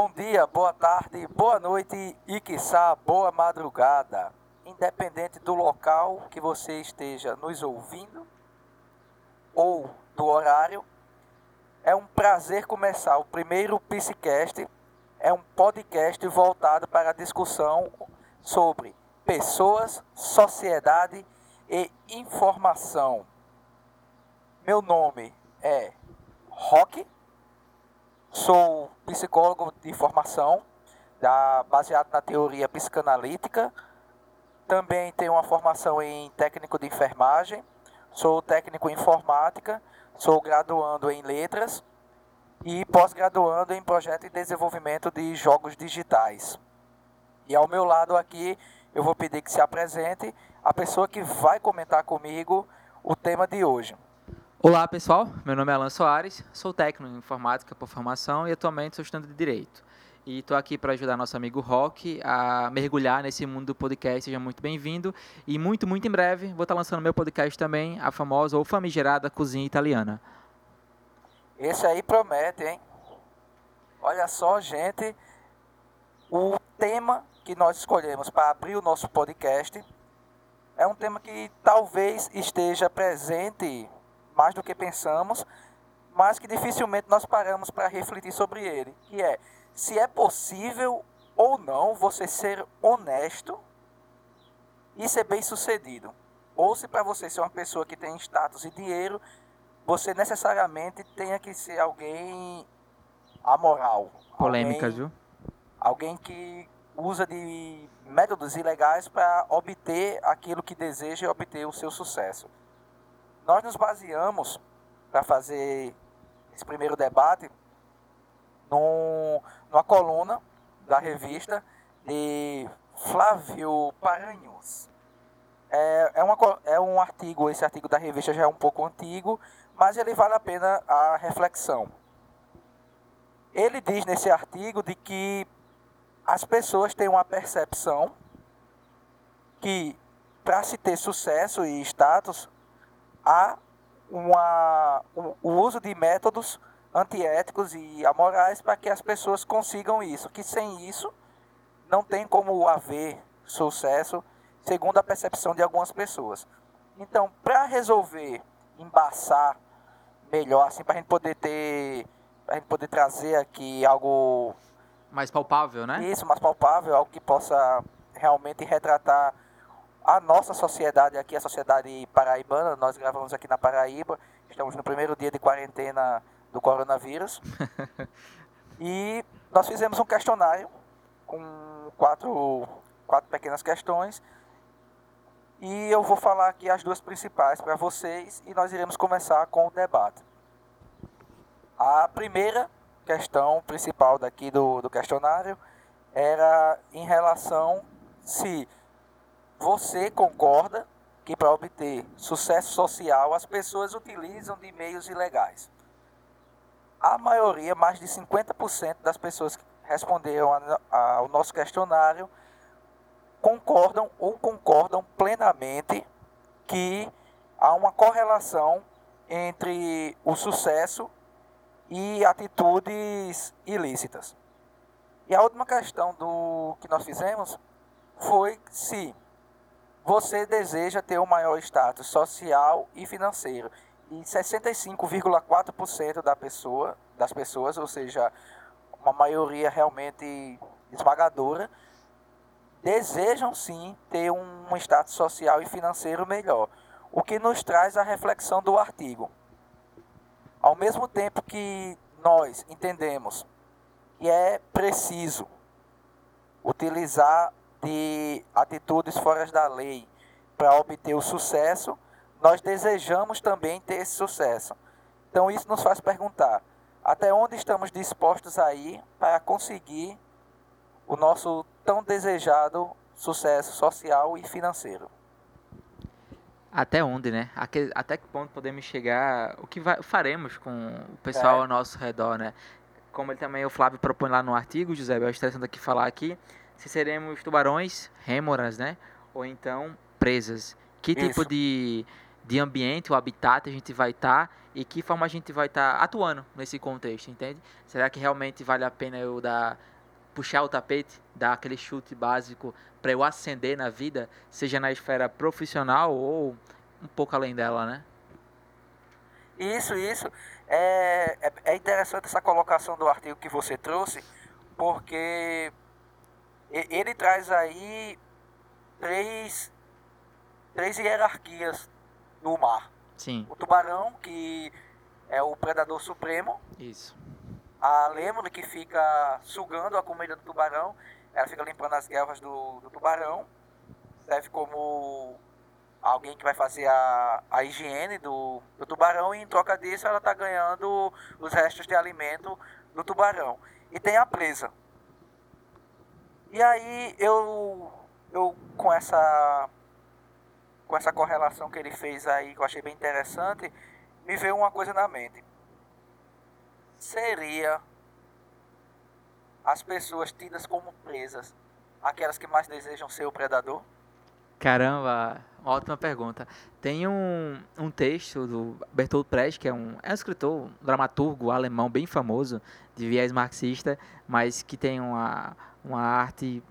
Bom dia, boa tarde, boa noite e, quiçá, boa madrugada. Independente do local que você esteja nos ouvindo ou do horário, é um prazer começar o primeiro Psicast. É um podcast voltado para a discussão sobre pessoas, sociedade e informação. Meu nome é Rock, sou psicólogo de formação, da, baseado na teoria psicanalítica. Também tenho uma formação em técnico de enfermagem, sou técnico em informática, sou graduando em letras e pós-graduando em projeto e desenvolvimento de jogos digitais. E ao meu lado aqui, eu vou pedir que se apresente a pessoa que vai comentar comigo o tema de hoje. Olá pessoal, meu nome é Alan Soares, sou técnico em informática por formação e atualmente sou estudante de Direito. E estou aqui para ajudar nosso amigo Rock a mergulhar nesse mundo do podcast. Seja muito bem-vindo. E muito, muito em breve vou estar lançando meu podcast também, a famosa ou famigerada Cozinha Italiana. Esse aí promete, hein? Olha só, gente, o tema que nós escolhemos para abrir o nosso podcast é um tema que talvez esteja presente mais do que pensamos, mas que dificilmente nós paramos para refletir sobre ele, que é se é possível ou não você ser honesto e ser bem-sucedido. Ou se para você ser uma pessoa que tem status e dinheiro, você necessariamente tenha que ser alguém amoral. Polêmicas, viu? Alguém que usa de métodos ilegais para obter aquilo que deseja e obter o seu sucesso. Nós nos baseamos para fazer esse primeiro debate num, numa coluna da revista de Flávio Paranhos. É, é, uma, é um artigo, esse artigo da revista já é um pouco antigo, mas ele vale a pena a reflexão. Ele diz nesse artigo de que as pessoas têm uma percepção que para se ter sucesso e status há uma, o, o uso de métodos antiéticos e amorais para que as pessoas consigam isso, que sem isso não tem como haver sucesso, segundo a percepção de algumas pessoas. Então, para resolver embaçar melhor, assim, para a gente poder ter, para a gente poder trazer aqui algo mais palpável, né? Isso, mais palpável, algo que possa realmente retratar a nossa sociedade aqui, a sociedade paraibana, nós gravamos aqui na Paraíba, estamos no primeiro dia de quarentena do coronavírus. e nós fizemos um questionário com quatro, quatro pequenas questões. E eu vou falar aqui as duas principais para vocês e nós iremos começar com o debate. A primeira questão principal daqui do, do questionário era em relação se você concorda que para obter sucesso social as pessoas utilizam de meios ilegais? A maioria, mais de 50% das pessoas que responderam ao nosso questionário concordam ou concordam plenamente que há uma correlação entre o sucesso e atitudes ilícitas. E a última questão do que nós fizemos foi se você deseja ter um maior status social e financeiro. E 65,4% da pessoa, das pessoas, ou seja, uma maioria realmente esmagadora, desejam sim ter um status social e financeiro melhor. O que nos traz a reflexão do artigo. Ao mesmo tempo que nós entendemos que é preciso utilizar de atitudes fora da lei para obter o sucesso, nós desejamos também ter esse sucesso. Então isso nos faz perguntar: até onde estamos dispostos a ir para conseguir o nosso tão desejado sucesso social e financeiro? Até onde, né? Até que ponto podemos chegar? O que faremos com o pessoal é. ao nosso redor, né? Como ele também, o Flávio propõe lá no artigo, José, eu acho interessante aqui falar aqui, se seremos tubarões, rêmoras, né? Ou então presas. Que Isso. tipo de, de ambiente, o habitat a gente vai estar tá, e que forma a gente vai estar tá atuando nesse contexto, entende? Será que realmente vale a pena eu dar puxar o tapete, dar aquele chute básico para eu ascender na vida, seja na esfera profissional ou um pouco além dela, né? Isso, isso. É, é, é interessante essa colocação do artigo que você trouxe, porque ele traz aí três, três hierarquias no mar. Sim. O tubarão, que é o predador supremo. Isso a lêmure que fica sugando a comida do tubarão, ela fica limpando as guelras do, do tubarão, serve como alguém que vai fazer a, a higiene do, do tubarão e em troca disso ela está ganhando os restos de alimento do tubarão. E tem a presa. E aí eu, eu com essa com essa correlação que ele fez aí, que eu achei bem interessante, me veio uma coisa na mente seria as pessoas tidas como presas, aquelas que mais desejam ser o predador? Caramba, ótima pergunta. Tem um, um texto do Bertolt Brecht, que é um, é um escritor, um dramaturgo alemão bem famoso, de viés marxista, mas que tem uma, uma arte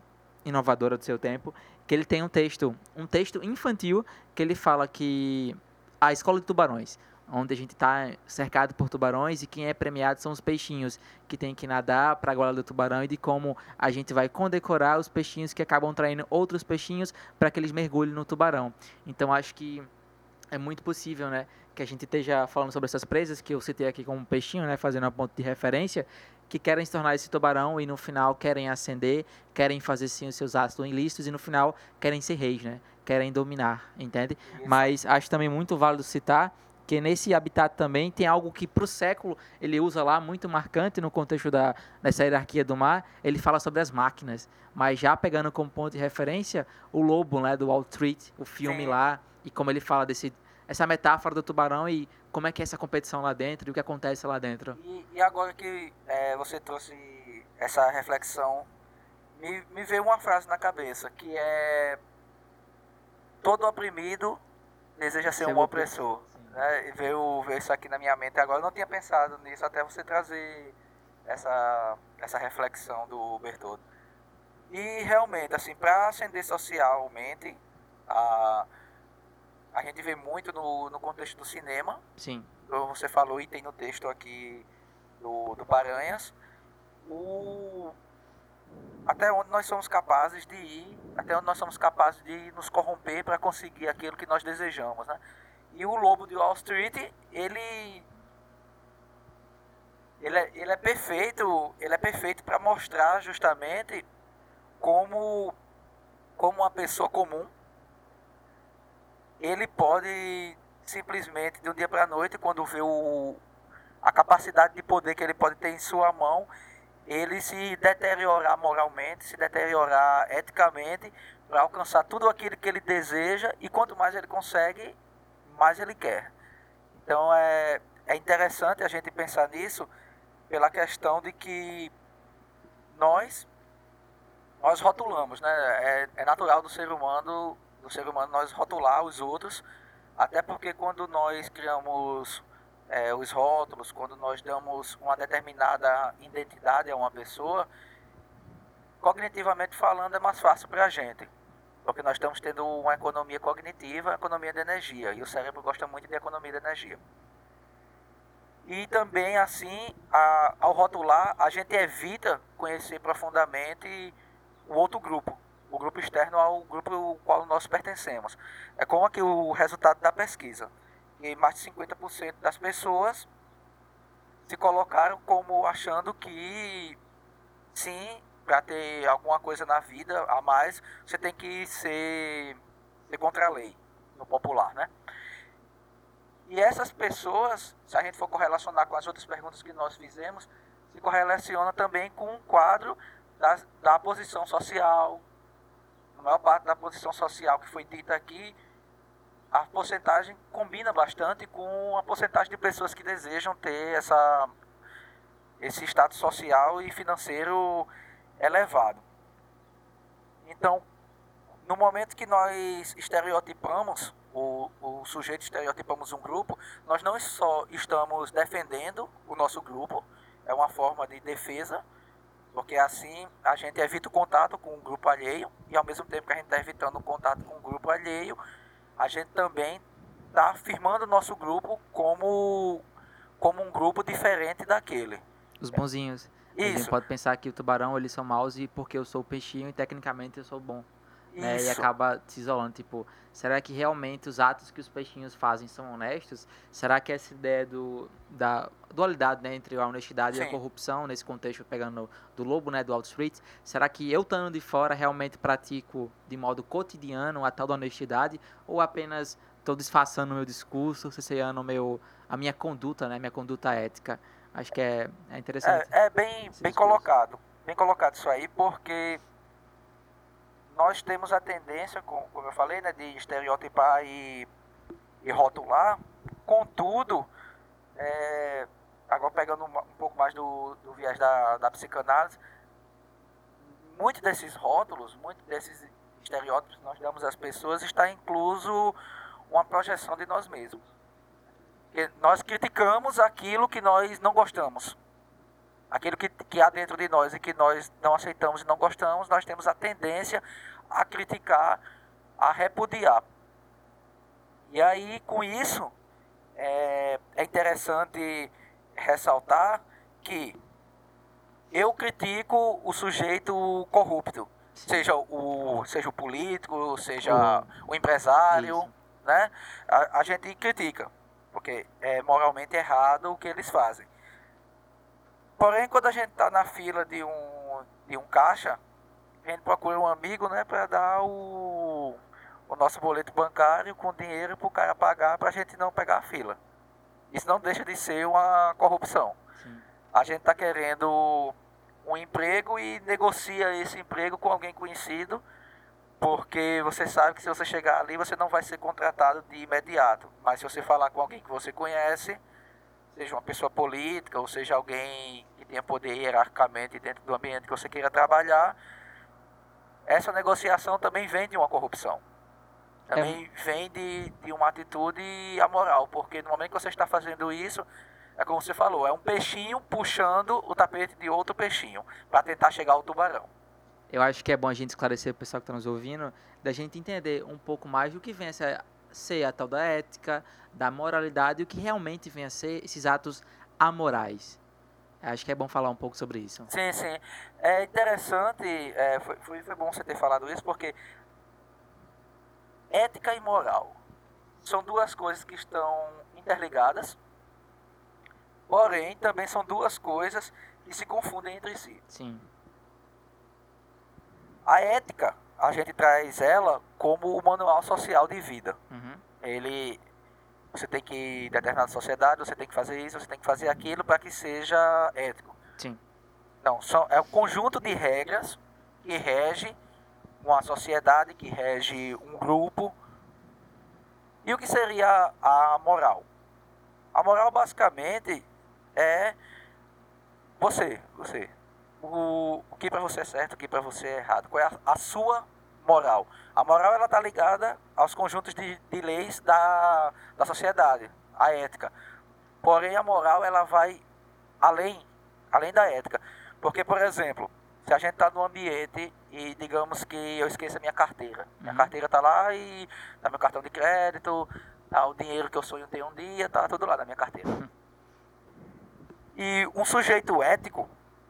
inovadora do seu tempo, que ele tem um texto, um texto infantil, que ele fala que a escola de tubarões, onde a gente está cercado por tubarões e quem é premiado são os peixinhos que tem que nadar para a goela do tubarão e de como a gente vai condecorar os peixinhos que acabam traindo outros peixinhos para que eles mergulhem no tubarão. Então acho que é muito possível, né, que a gente esteja falando sobre essas presas que eu citei aqui como peixinho, né, fazendo a ponto de referência, que querem se tornar esse tubarão e no final querem ascender, querem fazer sim os seus atos ilícitos e no final querem ser reis, né? Querem dominar, entende? Isso. Mas acho também muito válido citar que nesse habitat também tem algo que para o século ele usa lá muito marcante no contexto da dessa hierarquia do mar. Ele fala sobre as máquinas, mas já pegando como ponto de referência o lobo, né, do Wall Street, o filme Sim. lá e como ele fala desse essa metáfora do tubarão e como é que é essa competição lá dentro e o que acontece lá dentro. E, e agora que é, você trouxe essa reflexão, me, me veio uma frase na cabeça que é todo oprimido deseja ser, ser um opressor né, veio, veio isso aqui na minha mente agora. Eu não tinha pensado nisso até você trazer essa, essa reflexão do Bertoldo. E realmente, assim, para ascender socialmente, a, a gente vê muito no, no contexto do cinema. Sim. Como você falou, e tem no texto aqui do, do Paranhas, o, até onde nós somos capazes de ir, até onde nós somos capazes de nos corromper para conseguir aquilo que nós desejamos, né? E o Lobo de Wall Street, ele ele é, ele é perfeito, ele é perfeito para mostrar justamente como como uma pessoa comum ele pode simplesmente de um dia para a noite quando vê o, a capacidade de poder que ele pode ter em sua mão ele se deteriorar moralmente, se deteriorar eticamente para alcançar tudo aquilo que ele deseja e quanto mais ele consegue, mais ele quer. Então é, é interessante a gente pensar nisso pela questão de que nós nós rotulamos, né? É, é natural do ser humano do ser humano nós rotular os outros, até porque quando nós criamos é, os rótulos, quando nós damos uma determinada identidade a uma pessoa, cognitivamente falando é mais fácil para a gente. Porque nós estamos tendo uma economia cognitiva, economia de energia, e o cérebro gosta muito de economia de energia. E também, assim, a, ao rotular, a gente evita conhecer profundamente o outro grupo, o grupo externo ao grupo ao qual nós pertencemos. É como aqui o resultado da pesquisa. E mais de 50% das pessoas se colocaram como achando que sim, para ter alguma coisa na vida a mais, você tem que ser, ser contra a lei, no popular, né? E essas pessoas, se a gente for correlacionar com as outras perguntas que nós fizemos, se correlaciona também com um quadro da, da posição social. Maior parte da posição social que foi dita aqui, a porcentagem combina bastante com a porcentagem de pessoas que desejam ter essa, esse status social e financeiro elevado. Então, no momento que nós estereotipamos o, o sujeito estereotipamos um grupo, nós não só estamos defendendo o nosso grupo, é uma forma de defesa, porque assim a gente evita o contato com o grupo alheio e ao mesmo tempo que a gente está evitando o contato com o grupo alheio, a gente também está afirmando o nosso grupo como, como um grupo diferente daquele. Os bonzinhos. Isso. A gente pode pensar que o tubarão eles são maus e porque eu sou peixinho e tecnicamente eu sou bom. Né? E acaba se isolando. Tipo, será que realmente os atos que os peixinhos fazem são honestos? Será que essa ideia do, da dualidade né, entre a honestidade Sim. e a corrupção, nesse contexto, pegando do lobo, né, do Wall Street, será que eu estando de fora realmente pratico de modo cotidiano a tal da honestidade? Ou apenas estou disfarçando o meu discurso, cesseando meu, a minha conduta, né, minha conduta ética? Acho que é, é interessante. É, é bem, bem colocado. Bem colocado isso aí, porque nós temos a tendência, como eu falei, né, de estereotipar e, e rotular. Contudo, é, agora pegando um, um pouco mais do, do viés da, da psicanálise, muitos desses rótulos, muitos desses estereótipos que nós damos às pessoas está incluso uma projeção de nós mesmos. Nós criticamos aquilo que nós não gostamos. Aquilo que, que há dentro de nós e que nós não aceitamos e não gostamos, nós temos a tendência a criticar, a repudiar. E aí, com isso, é, é interessante ressaltar que eu critico o sujeito corrupto, seja o, seja o político, seja o empresário, Isso. né? A, a, gente critica, porque é moralmente errado o que eles fazem. Porém, quando a gente está na fila de um, de um caixa, a gente procura um amigo, né, para dar o, o nosso boleto bancário com dinheiro para o cara pagar para a gente não pegar a fila. Isso não deixa de ser uma corrupção. Sim. A gente está querendo um emprego e negocia esse emprego com alguém conhecido, porque você sabe que se você chegar ali você não vai ser contratado de imediato. Mas se você falar com alguém que você conhece, seja uma pessoa política ou seja alguém que tenha poder hierarquicamente dentro do ambiente que você queira trabalhar, essa negociação também vem de uma corrupção. Também é. vem de, de uma atitude amoral, porque no momento que você está fazendo isso, é como você falou, é um peixinho puxando o tapete de outro peixinho para tentar chegar ao tubarão. Eu acho que é bom a gente esclarecer o pessoal que está nos ouvindo, da gente entender um pouco mais do que vem a ser a tal da ética, da moralidade o que realmente vem a ser esses atos amorais. Acho que é bom falar um pouco sobre isso. Sim, sim. É interessante, é, foi, foi, foi bom você ter falado isso, porque ética e moral são duas coisas que estão interligadas, porém também são duas coisas que se confundem entre si. Sim. A ética, a gente traz ela como o manual social de vida. Uhum. Ele você tem que ir em determinada sociedade, você tem que fazer isso, você tem que fazer aquilo para que seja ético. Sim. Então, são, é um conjunto de regras que rege uma sociedade, que rege um grupo. E o que seria a moral? A moral basicamente é você, você. O, o que para você é certo, o que para você é errado. Qual é a, a sua moral. A moral ela está ligada aos conjuntos de, de leis da, da sociedade, a ética. Porém, a moral ela vai além, além da ética. Porque, por exemplo, se a gente está no ambiente e digamos que eu esqueço a minha carteira. Minha uhum. carteira está lá e tá meu cartão de crédito, tá o dinheiro que eu sonho ter um dia, tá tudo lá na minha carteira. Uhum. E um sujeito ético,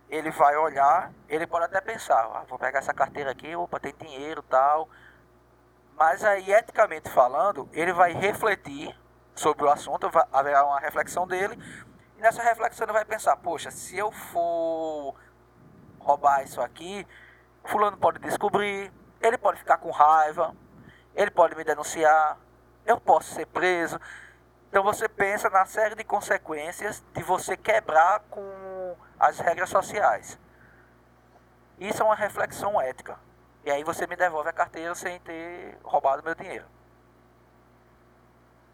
ele vai olhar, ele pode até pensar, ah, vou pegar essa carteira aqui, opa, tem dinheiro tal. Mas aí, eticamente falando, ele vai refletir sobre o assunto, vai, haverá uma reflexão dele, e nessa reflexão ele vai pensar, poxa, se eu for roubar isso aqui, fulano pode descobrir, ele pode ficar com raiva, ele pode me denunciar, eu posso ser preso. Então você pensa na série de consequências de você quebrar com as regras sociais. Isso é uma reflexão ética. E aí você me devolve a carteira sem ter roubado meu dinheiro.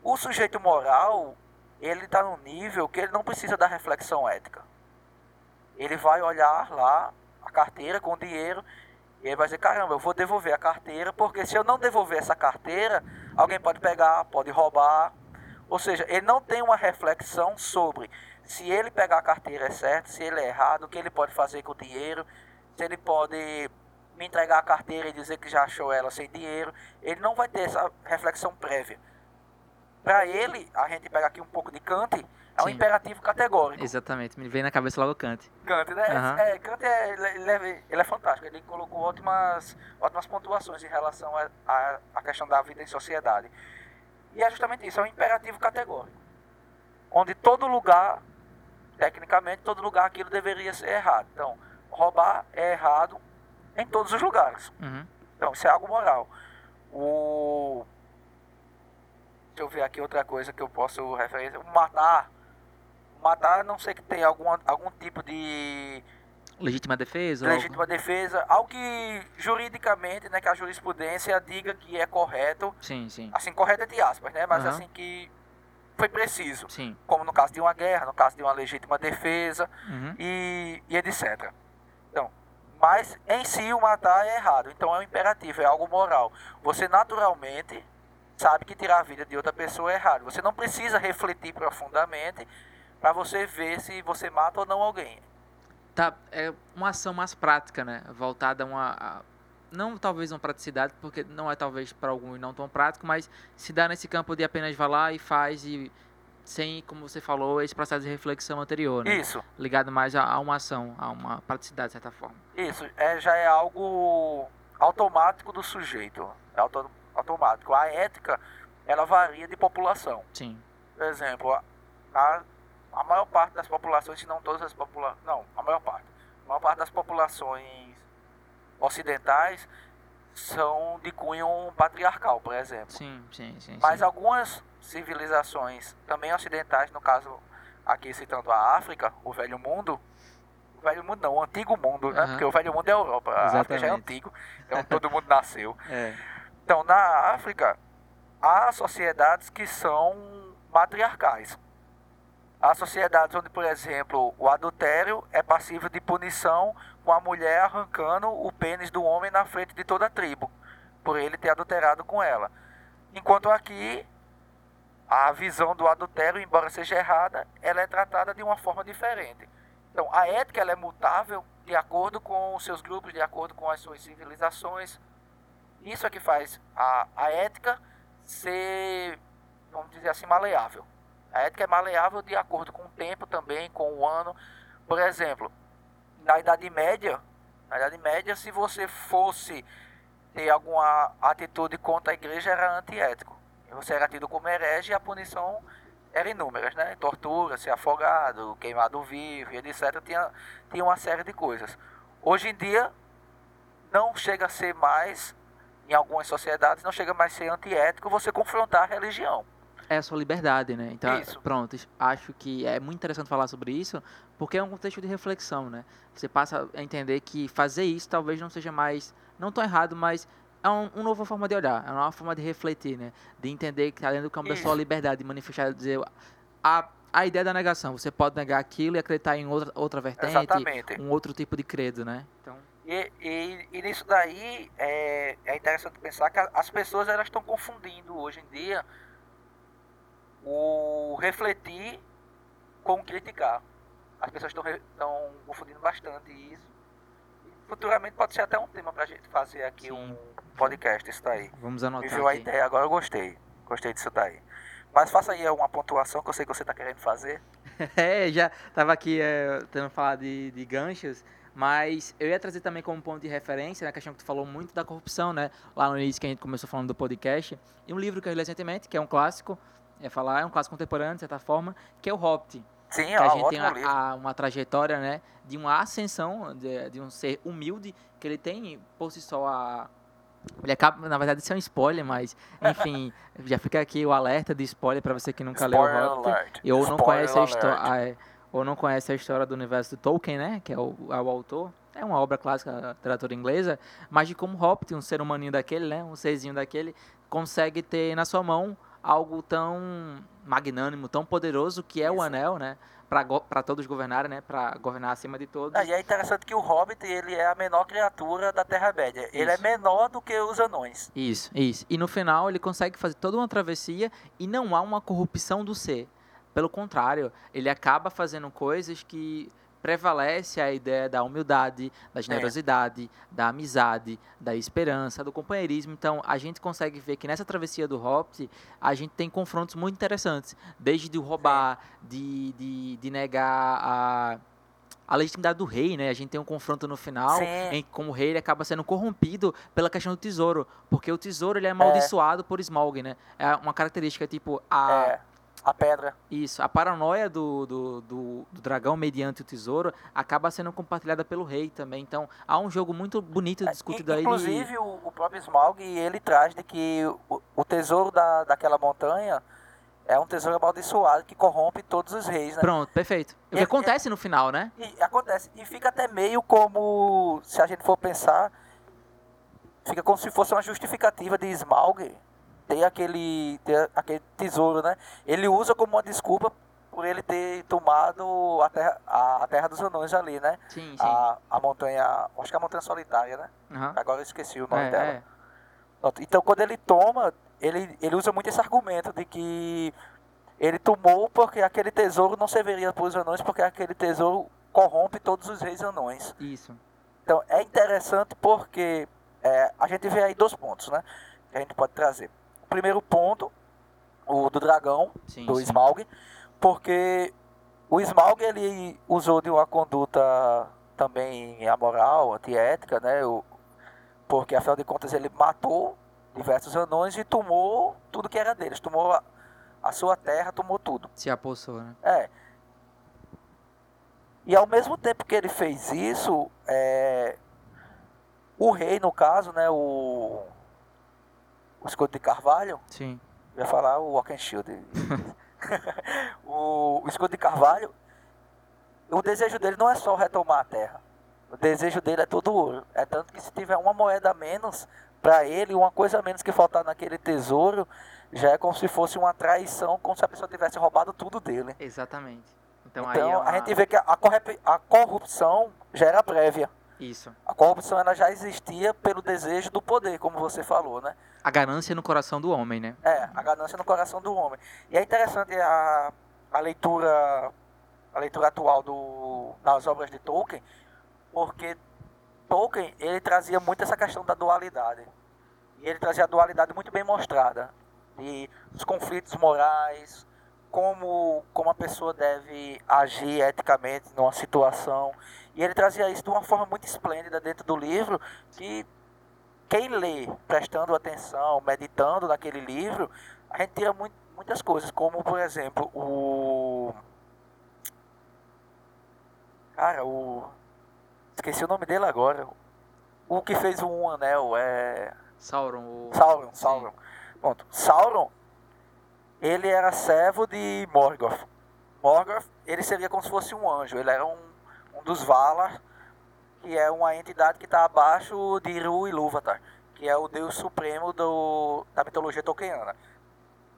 O sujeito moral, ele está no nível que ele não precisa da reflexão ética. Ele vai olhar lá a carteira com o dinheiro e ele vai dizer, caramba, eu vou devolver a carteira, porque se eu não devolver essa carteira, alguém pode pegar, pode roubar. Ou seja, ele não tem uma reflexão sobre se ele pegar a carteira é certo, se ele é errado, o que ele pode fazer com o dinheiro, se ele pode me entregar a carteira e dizer que já achou ela sem dinheiro. Ele não vai ter essa reflexão prévia. Para ele, a gente pega aqui um pouco de Kant, é um Sim. imperativo categórico. Exatamente, me vem na cabeça logo Kant. Kant, né? Aham. É, Kant é, ele, é, ele é fantástico. Ele colocou ótimas, ótimas pontuações em relação à a, a, questão da vida em sociedade. E é justamente isso, é um imperativo categórico. Onde todo lugar, tecnicamente, todo lugar aquilo deveria ser errado. Então, roubar é errado em todos os lugares. Uhum. Então, isso é algo moral. O... Deixa eu ver aqui outra coisa que eu posso referir. O Matar. Matar, a não sei que tem algum, algum tipo de Legítima defesa? legítima defesa, algo que juridicamente, né, que a jurisprudência diga que é correto, Sim, sim. assim, correto entre aspas, né, mas Aham. assim que foi preciso, Sim. como no caso de uma guerra, no caso de uma legítima defesa Uhum. e, e etc. Então, mas em si o matar é errado, então é um imperativo, é algo moral. Você naturalmente sabe que tirar a vida de outra pessoa é errado. Você não precisa refletir profundamente para você ver se você mata ou não alguém. Tá, é uma ação mais prática, né? Voltada a uma. Não talvez uma praticidade, porque não é talvez para alguns não tão prático, mas se dá nesse campo de apenas vai lá e faz e sem, como você falou, esse processo de reflexão anterior, né? Isso. Ligado mais a, a uma ação, a uma praticidade, de certa forma. Isso é, já é algo automático do sujeito. É auto, automático. A ética, ela varia de população. Sim. Por exemplo, a, a, a maior parte das populações, se não todas as populações. Não, a maior parte. A maior parte das populações ocidentais são de cunho patriarcal, por exemplo. Sim, sim, sim. Mas sim. algumas civilizações, também ocidentais, no caso aqui citando a África, o Velho Mundo, o Velho Mundo não, o Antigo Mundo, né? Porque o Velho Mundo é a Europa, a África já é Exatamente. antigo, então todo mundo nasceu. É. Então, na África, há sociedades que são matriarcais. Há sociedades onde, por exemplo, o adultério é passível de punição com a mulher arrancando o pênis do homem na frente de toda a tribo, por ele ter adulterado com ela. Enquanto aqui, a visão do adultério, embora seja errada, ela é tratada de uma forma diferente. Então, a ética ela é mutável de acordo com os seus grupos, de acordo com as suas civilizações. Isso é que faz a, a ética ser, vamos dizer assim, maleável. A ética é maleável de acordo com o tempo também, com o ano. Por exemplo, na Idade Média, na Idade Média, se você fosse ter alguma atitude contra a igreja, era antiético. Você era tido como herege e a punição era inúmeras, né? Tortura, ser afogado, queimado vivo, etc. Tinha, tinha uma série de coisas. Hoje em dia, não chega a ser mais, em algumas sociedades, não chega mais a ser antiético você confrontar a religião. É a sua liberdade, né? Então, Isso. pronto, acho que é muito interessante falar sobre isso, porque é um contexto de reflexão, né? Você passa a entender que fazer isso talvez não seja mais, não tão errado, mas é um, uma nova forma de olhar, é uma nova forma de refletir, né? De entender que além do campo da sua Isso. liberdade, de manifestar, dizer a, a ideia da negação, você pode negar aquilo e acreditar em outra, outra vertente, Exatamente. um outro tipo de credo, né? Então, E, e, e nisso daí é, é interessante pensar que as pessoas elas estão confundindo hoje em dia o refletir com criticar. As pessoas estão, confundindo bastante isso. Futuramente pode ser até um tema pra gente fazer aqui Sim. um podcast, isso daí. vamos Me anotar viu a ideia, agora eu gostei. Gostei disso daí. Mas faça aí uma pontuação que eu sei que você está querendo fazer. É, já tava aqui é, tendo falado de, de ganchos, mas eu ia trazer também como ponto de referência, né, a questão que tu falou muito da corrupção, né, lá no início que a gente começou falando do podcast, e um livro que eu li recentemente, que é um clássico, é falar, é um clássico contemporâneo, de certa forma, que é o Hobbit, Sim, que a gente tem a- a- uma trajetória, né, de uma ascensão, de, de um ser humilde, que ele tem por si só a... Ele acaba, na verdade, isso é um spoiler, mas, enfim, já fica aqui o alerta de spoiler para você que nunca leu o Spoiler Hobbit. alert. Ou não Spoiler conhece a história ou não conhece a história do universo do Tolkien, né, que é o, é o autor. É uma obra clássica da literatura inglesa, mas de como Hobbit, um ser humaninho daquele, né, um serzinho daquele, consegue ter na sua mão algo tão magnânimo, tão poderoso que é o Isso. anel, né, para todos governarem, né? Para governar acima de todos. Ah, e é interessante que o Hobbit ele é a menor criatura da Terra-média. Ele é menor do que os anões. Isso, isso. E no final ele consegue fazer toda uma travessia e não há uma corrupção do ser. Pelo contrário, ele acaba fazendo coisas que prevalece a ideia da humildade, da é. generosidade, é. da amizade, da esperança, do companheirismo. Então, a gente consegue ver que nessa travessia do Hobbit, a gente tem confrontos muito interessantes, desde de roubar, de, de, de negar a a legitimidade do rei, né? A gente tem um confronto no final Sim. em que como o rei ele acaba sendo corrompido pela questão do tesouro, porque o tesouro ele é amaldiçoado é. por Smaug, né? É uma característica tipo a é. A pedra. Isso. A paranoia do, do, do, do, dragão mediante o tesouro acaba sendo compartilhada pelo rei também. Então, há um jogo muito bonito discutido é, aí. Inclusive, o, o próprio Smaug, ele traz de que o, o tesouro da, daquela montanha é um tesouro amaldiçoado que corrompe todos os reis, né? Pronto, perfeito. O que acontece é, no final, né? E acontece. E fica até meio como, se a gente for pensar, fica como se fosse uma justificativa de Smaug ter aquele, ter aquele tesouro, né? Ele usa como uma desculpa por ele ter tomado a terra, a, a terra dos anões ali, né? Sim, sim. A, a montanha, acho que é a montanha solitária, né? Uhum. Agora eu esqueci o nome é, dela. É. Então quando ele toma, ele, ele usa muito esse argumento de que ele tomou porque aquele tesouro não serviria para os anões, porque aquele tesouro corrompe todos os reis anões. Isso. Então é interessante porque é, a gente vê aí dois pontos, né? Que a gente pode trazer primeiro ponto, o do dragão, sim, do sim. Smaug, porque o Smaug ele usou de uma conduta também amoral, antiética, né? O, porque afinal de contas ele matou diversos anões e tomou tudo que era deles, tomou a, a sua terra, tomou tudo. Se apossou, né? É. E ao mesmo tempo que ele fez isso, é, o rei, no caso, né, o o escudo de Carvalho. Sim. Eu ia falar o Walk and Shield. o, o escudo de Carvalho, o desejo dele não é só retomar a terra. O desejo dele é todo ouro. É tanto que se tiver uma moeda a menos para ele, uma coisa a menos que faltar naquele tesouro, já é como se fosse uma traição, como se a pessoa tivesse roubado tudo dele. Exatamente. Então, então é uma... a gente vê que a, a corrupção já era prévia. Isso. A corrupção ela já existia pelo desejo do poder, como você falou, né? A ganância no coração do homem, né? É, a ganância no coração do homem. E é interessante a, a leitura a leitura atual do, das obras de Tolkien, porque Tolkien ele trazia muito essa questão da dualidade. E ele trazia a dualidade muito bem mostrada. E os conflitos morais, como, como a pessoa deve agir eticamente numa situação. E ele trazia isso de uma forma muito esplêndida dentro do livro, que quem lê prestando atenção, meditando naquele livro, a gente tira muito, muitas coisas, como por exemplo o. Cara, o. Esqueci o nome dele agora. O que fez o Um Anel é. Sauron. O... Sauron, Sauron. Pronto. Sauron, ele era servo de Morgoth. Morgoth, ele seria como se fosse um anjo. Ele era um, um dos Valar que é uma entidade que está abaixo de Iru Ilúvatar, que é o deus supremo do, da mitologia tolkiana.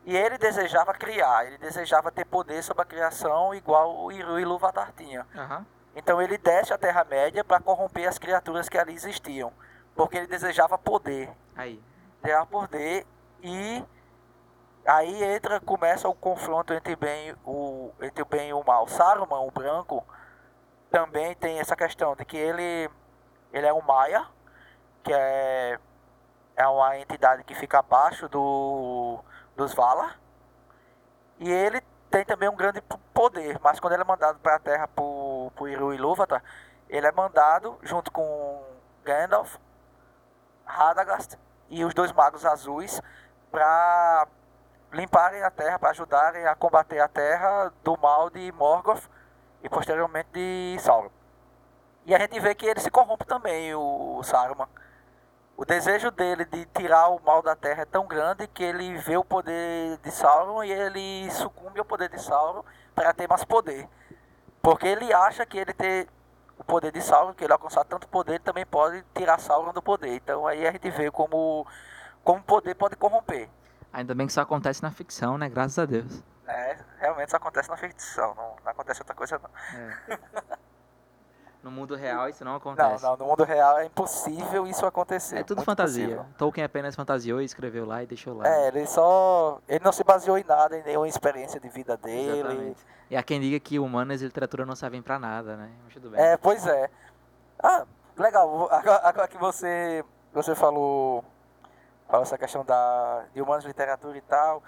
E ele desejava criar, ele desejava ter poder sobre a criação igual o Iru Ilúvatar tinha. Uhum. Então ele desce a Terra-média para corromper as criaturas que ali existiam, porque ele desejava poder. Aí. Desejava poder e aí entra, começa o confronto entre, bem, o, entre o bem e o mal. Saruman, o branco, também tem essa questão de que ele, ele é um Maia, que é, é uma entidade que fica abaixo do, dos Valar. E ele tem também um grande poder, mas quando ele é mandado para a Terra por, por Iru Ilúvatar, ele é mandado junto com Gandalf, Radagast e os dois magos azuis para limparem a Terra, para ajudarem a combater a Terra do mal de Morgoth e posteriormente de Sauron. E a gente vê que ele se corrompe também, o Saruman. O desejo dele de tirar o mal da Terra é tão grande que ele vê o poder de Sauron e ele sucumbe ao poder de Sauron para ter mais poder. Porque ele acha que ele ter o poder de Sauron, que ele alcançar tanto poder, também pode tirar Sauron do poder. Então aí a gente vê como como poder pode corromper. Ainda bem que isso acontece na ficção, né? Graças a Deus. É, realmente isso acontece na ficção, não, não acontece outra coisa não. É. No mundo real isso não acontece. Não, não, no mundo real é impossível isso acontecer. É tudo muito fantasia. impossível. Tolkien apenas fantasiou e escreveu lá e deixou lá. É, ele só. Ele não se baseou em nada, em nenhuma experiência de vida dele. Exatamente. E há quem diga que humanas e literatura não servem pra nada, né? Tudo bem. É, pois é. Ah, legal. Agora, agora que você, você falou, falou essa questão da, de humanos, literatura e tal,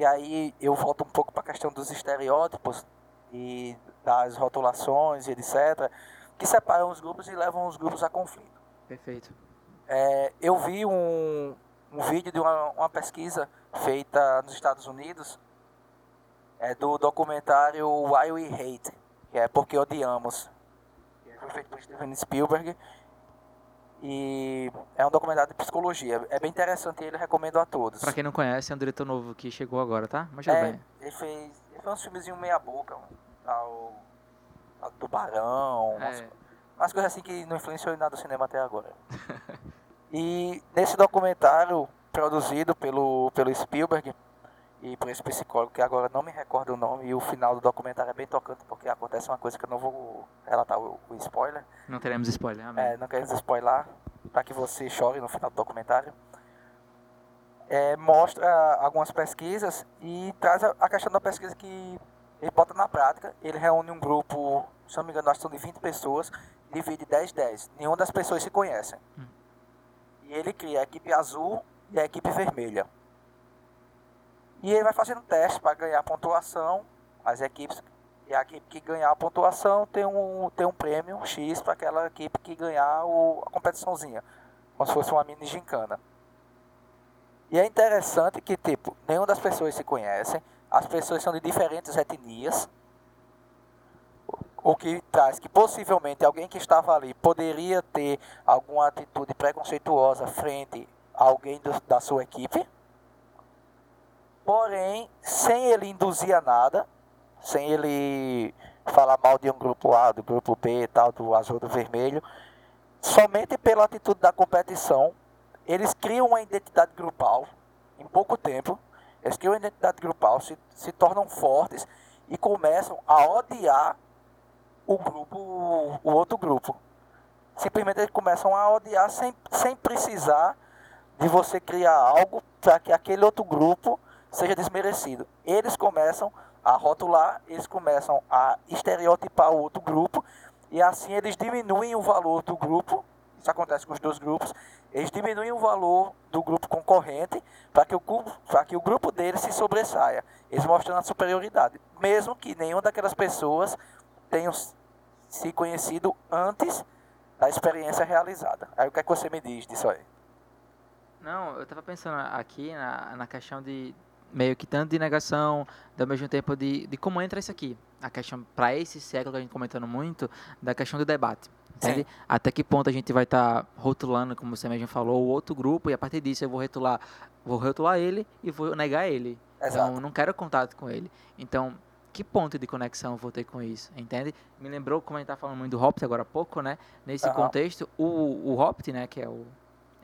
e aí eu volto um pouco para a questão dos estereótipos e das rotulações e etc., que separam os grupos e levam os grupos a conflito. Perfeito. É, eu vi um, um vídeo de uma, uma pesquisa feita nos Estados Unidos é, do documentário Why We Hate, que é Porque Odiamos. que Foi feito por Steven Spielberg. E é um documentário de psicologia. É bem interessante e ele recomendo a todos. Pra quem não conhece, é um diretor novo que chegou agora, tá? Mas tudo É, bem. ele fez, ele fez uns filmezinhos meia boca, ao, ao Tubarão, umas, É, umas coisas assim que não influenciou em nada o cinema até agora. e nesse documentário, produzido pelo, pelo Spielberg e por esse psicólogo, que agora não me recordo o nome, e o final do documentário é bem tocante, porque acontece uma coisa que eu não vou relatar o, o spoiler. não teremos spoiler, amém. É, não queremos spoiler, para que você chore no final do documentário. É, mostra algumas pesquisas e traz a, a questão da pesquisa que ele bota na prática. Ele reúne um grupo, se não me engano, nós são de 20 pessoas, divide 10, 10. Nenhuma das pessoas se conhecem. Hum. E ele cria a equipe azul e a equipe vermelha. E ele vai fazendo testes para ganhar pontuação. As equipes e a equipe que ganhar a pontuação tem um, tem um prêmio X para aquela equipe que ganhar o, a competiçãozinha. Como se fosse uma mini gincana. E é interessante que, tipo, nenhuma das pessoas se conhecem. As pessoas são de diferentes etnias. O que traz que possivelmente alguém que estava ali poderia ter alguma atitude preconceituosa frente a alguém do- da sua equipe. Porém, sem ele induzir a nada, sem ele falar mal de um grupo A, do grupo B e tal, do azul do vermelho, somente pela atitude da competição, eles criam uma identidade grupal em pouco tempo. Eles criam uma identidade grupal, se, se tornam fortes e começam a odiar o grupo, o outro grupo. Simplesmente eles começam a odiar sem, sem precisar de você criar algo para que aquele outro grupo seja desmerecido. Eles começam a rotular, eles começam a estereotipar o outro grupo e assim eles diminuem o valor do grupo. Isso acontece com os dois grupos. Eles diminuem o valor do grupo concorrente para que, o pra que o grupo deles se sobressaia. Eles mostrando a superioridade. Mesmo que nenhuma daquelas pessoas tenham s- se conhecido antes da experiência realizada. Aí o que é que você me diz disso aí? Não, eu tava pensando aqui na, na questão de meio que tanto de negação, ao mesmo tempo de, de como entra isso aqui. A questão, para esse século que a gente comentando muito, da questão do debate. Entende? Até que ponto a gente vai estar rotulando, como você mesmo falou, o outro grupo, e a partir disso eu vou rotular, vou rotular ele e vou negar ele. Exato. Então, eu não quero contato com ele. Então, que ponto de conexão eu vou ter com isso? Entende? Me lembrou, como a gente tá falando muito do Hobbit agora há pouco, né? Nesse Aham. contexto, o, o Hobbit, né, que é o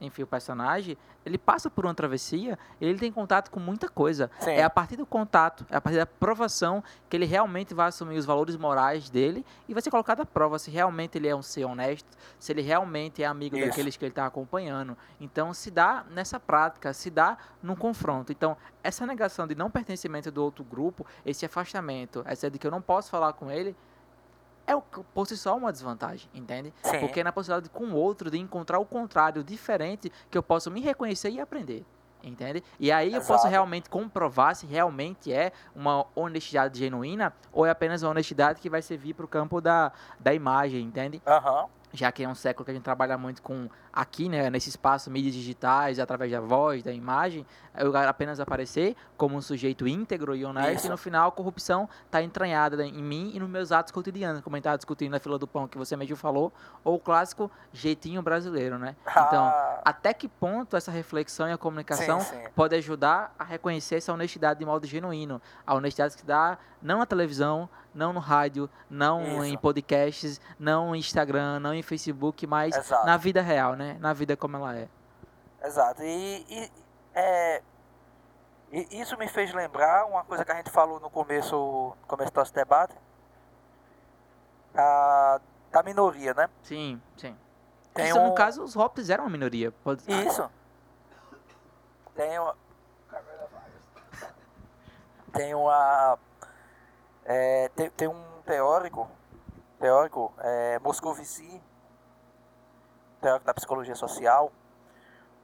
enfim, o personagem, ele passa por uma travessia, ele tem contato com muita coisa. Sim. É a partir do contato, é a partir da provação que ele realmente vai assumir os valores morais dele e vai ser colocado à prova se realmente ele é um ser honesto, se ele realmente é amigo Isso. daqueles que ele está acompanhando. Então, se dá nessa prática, se dá num confronto. Então, essa negação de não pertencimento do outro grupo, esse afastamento, essa de que eu não posso falar com ele, é o- por si só uma desvantagem, entende? Sim. Porque é na possibilidade com o outro de encontrar o contrário diferente que eu posso me reconhecer e aprender. Entende? E aí eu posso Exato. realmente comprovar se realmente é uma honestidade genuína ou é apenas uma honestidade que vai servir para o campo da, da imagem, entende? Aham. já que é um século que a gente trabalha muito com aqui, né, nesse espaço mídias digitais, através da voz, da imagem, eu apenas aparecer como um sujeito íntegro e honesto Isso. e no final a corrupção está entranhada em mim e nos meus atos cotidianos, como a gente estava discutindo na fila do pão que você mesmo falou, ou o clássico jeitinho brasileiro, né? Então, Ah, até que ponto essa reflexão e a comunicação sim, sim. pode ajudar a reconhecer essa honestidade de modo genuíno. A honestidade que dá não na televisão, não no rádio, não Isso. em podcasts, não no Instagram, não em Facebook, mas Exato. na vida real, né? Na vida como ela é. Exato. E, e, é, isso me fez lembrar uma coisa que a gente falou no começo, no começo do nosso debate, a, da minoria, né? Sim, sim. Tem Isso, um- no caso, os hops eram uma minoria. Pode... Isso. Tem uma. Tem uma. é, tem, tem um teórico, teórico, é, Moscovici, teórico da psicologia social,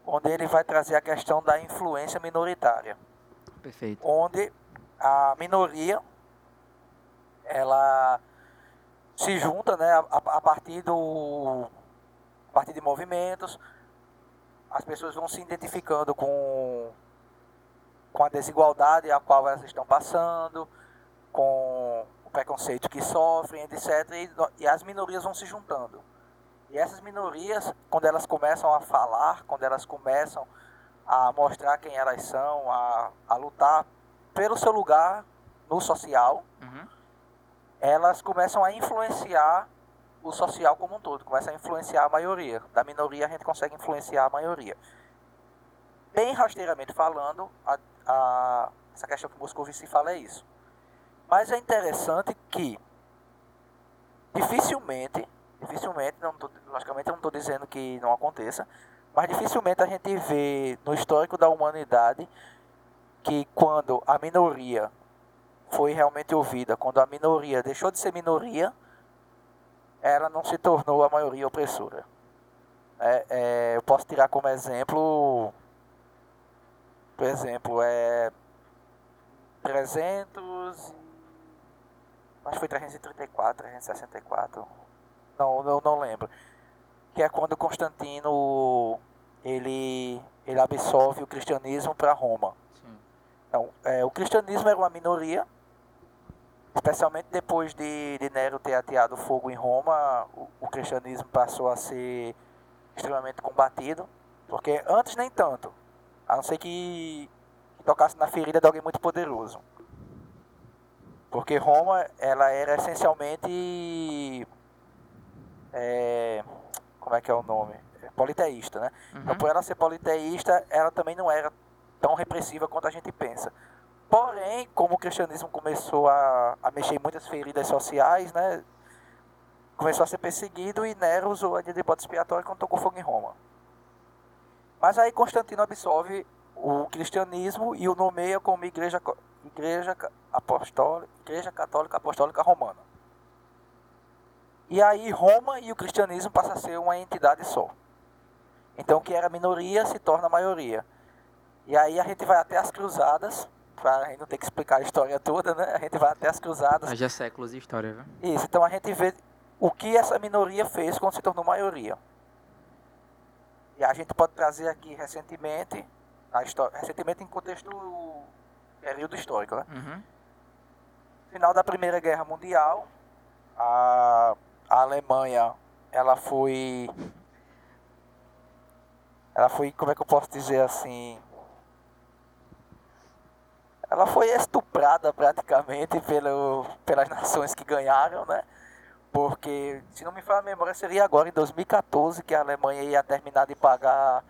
onde ele vai trazer a questão da influência minoritária. Perfeito. onde a minoria ela se junta né, a, a- partir do a partir de movimentos as pessoas vão se identificando com com a desigualdade a qual elas estão passando com o preconceito que sofrem etc e, e as minorias vão se juntando e essas minorias quando elas começam a falar quando elas começam a mostrar quem elas são, a, a lutar pelo seu lugar no social, Uhum. elas começam a influenciar o social como um todo, começam a influenciar a maioria. Da minoria a gente consegue influenciar a maioria. Bem rasteiramente falando, a, a- essa questão que Moscovici fala é isso. Mas é interessante que dificilmente, dificilmente, não tô, logicamente eu não estou dizendo que não aconteça, mas dificilmente a gente vê no histórico da humanidade que quando a minoria foi realmente ouvida, quando a minoria deixou de ser minoria, ela não se tornou a maioria opressora. É, é, eu posso tirar como exemplo, por exemplo, é 300, e- acho que foi 334, 364, não, não, não lembro que é quando Constantino ele, ele absolve o cristianismo para Roma. Sim. Então, é, o cristianismo era uma minoria, especialmente depois de, de Nero ter ateado fogo em Roma, o, o cristianismo passou a ser extremamente combatido, porque antes nem tanto, a não ser que, que tocasse na ferida de alguém muito poderoso. Porque Roma, ela era essencialmente é, como é que é o nome? É Politeísta, né? Então, Uhum. por ela ser politeísta, ela também não era tão repressiva quanto a gente pensa. Porém, como o cristianismo começou a, a mexer em muitas feridas sociais, né? Começou a ser perseguido e Nero usou a de bode expiatório quando tocou fogo em Roma. Mas aí Constantino absolve o cristianismo e o nomeia como igreja, igreja ca- apostólica, igreja católica apostólica romana. E aí Roma e o cristianismo passam a ser uma entidade só. Então o que era minoria se torna maioria. E aí a gente vai até as cruzadas, para a gente não ter que explicar a história toda, né? A gente vai até as cruzadas. Haja séculos de história, viu? Isso, então a gente vê o que essa minoria fez quando se tornou maioria. E a gente pode trazer aqui recentemente, a história, recentemente em contexto período histórico, né? Uhum. final da Primeira Guerra Mundial, a, a Alemanha, ela foi, ela foi, como é que eu posso dizer assim, ela foi estuprada praticamente pelo, pelas nações que ganharam, né? Porque, se não me falha a memória, seria agora em 2014 que a Alemanha ia terminar de pagar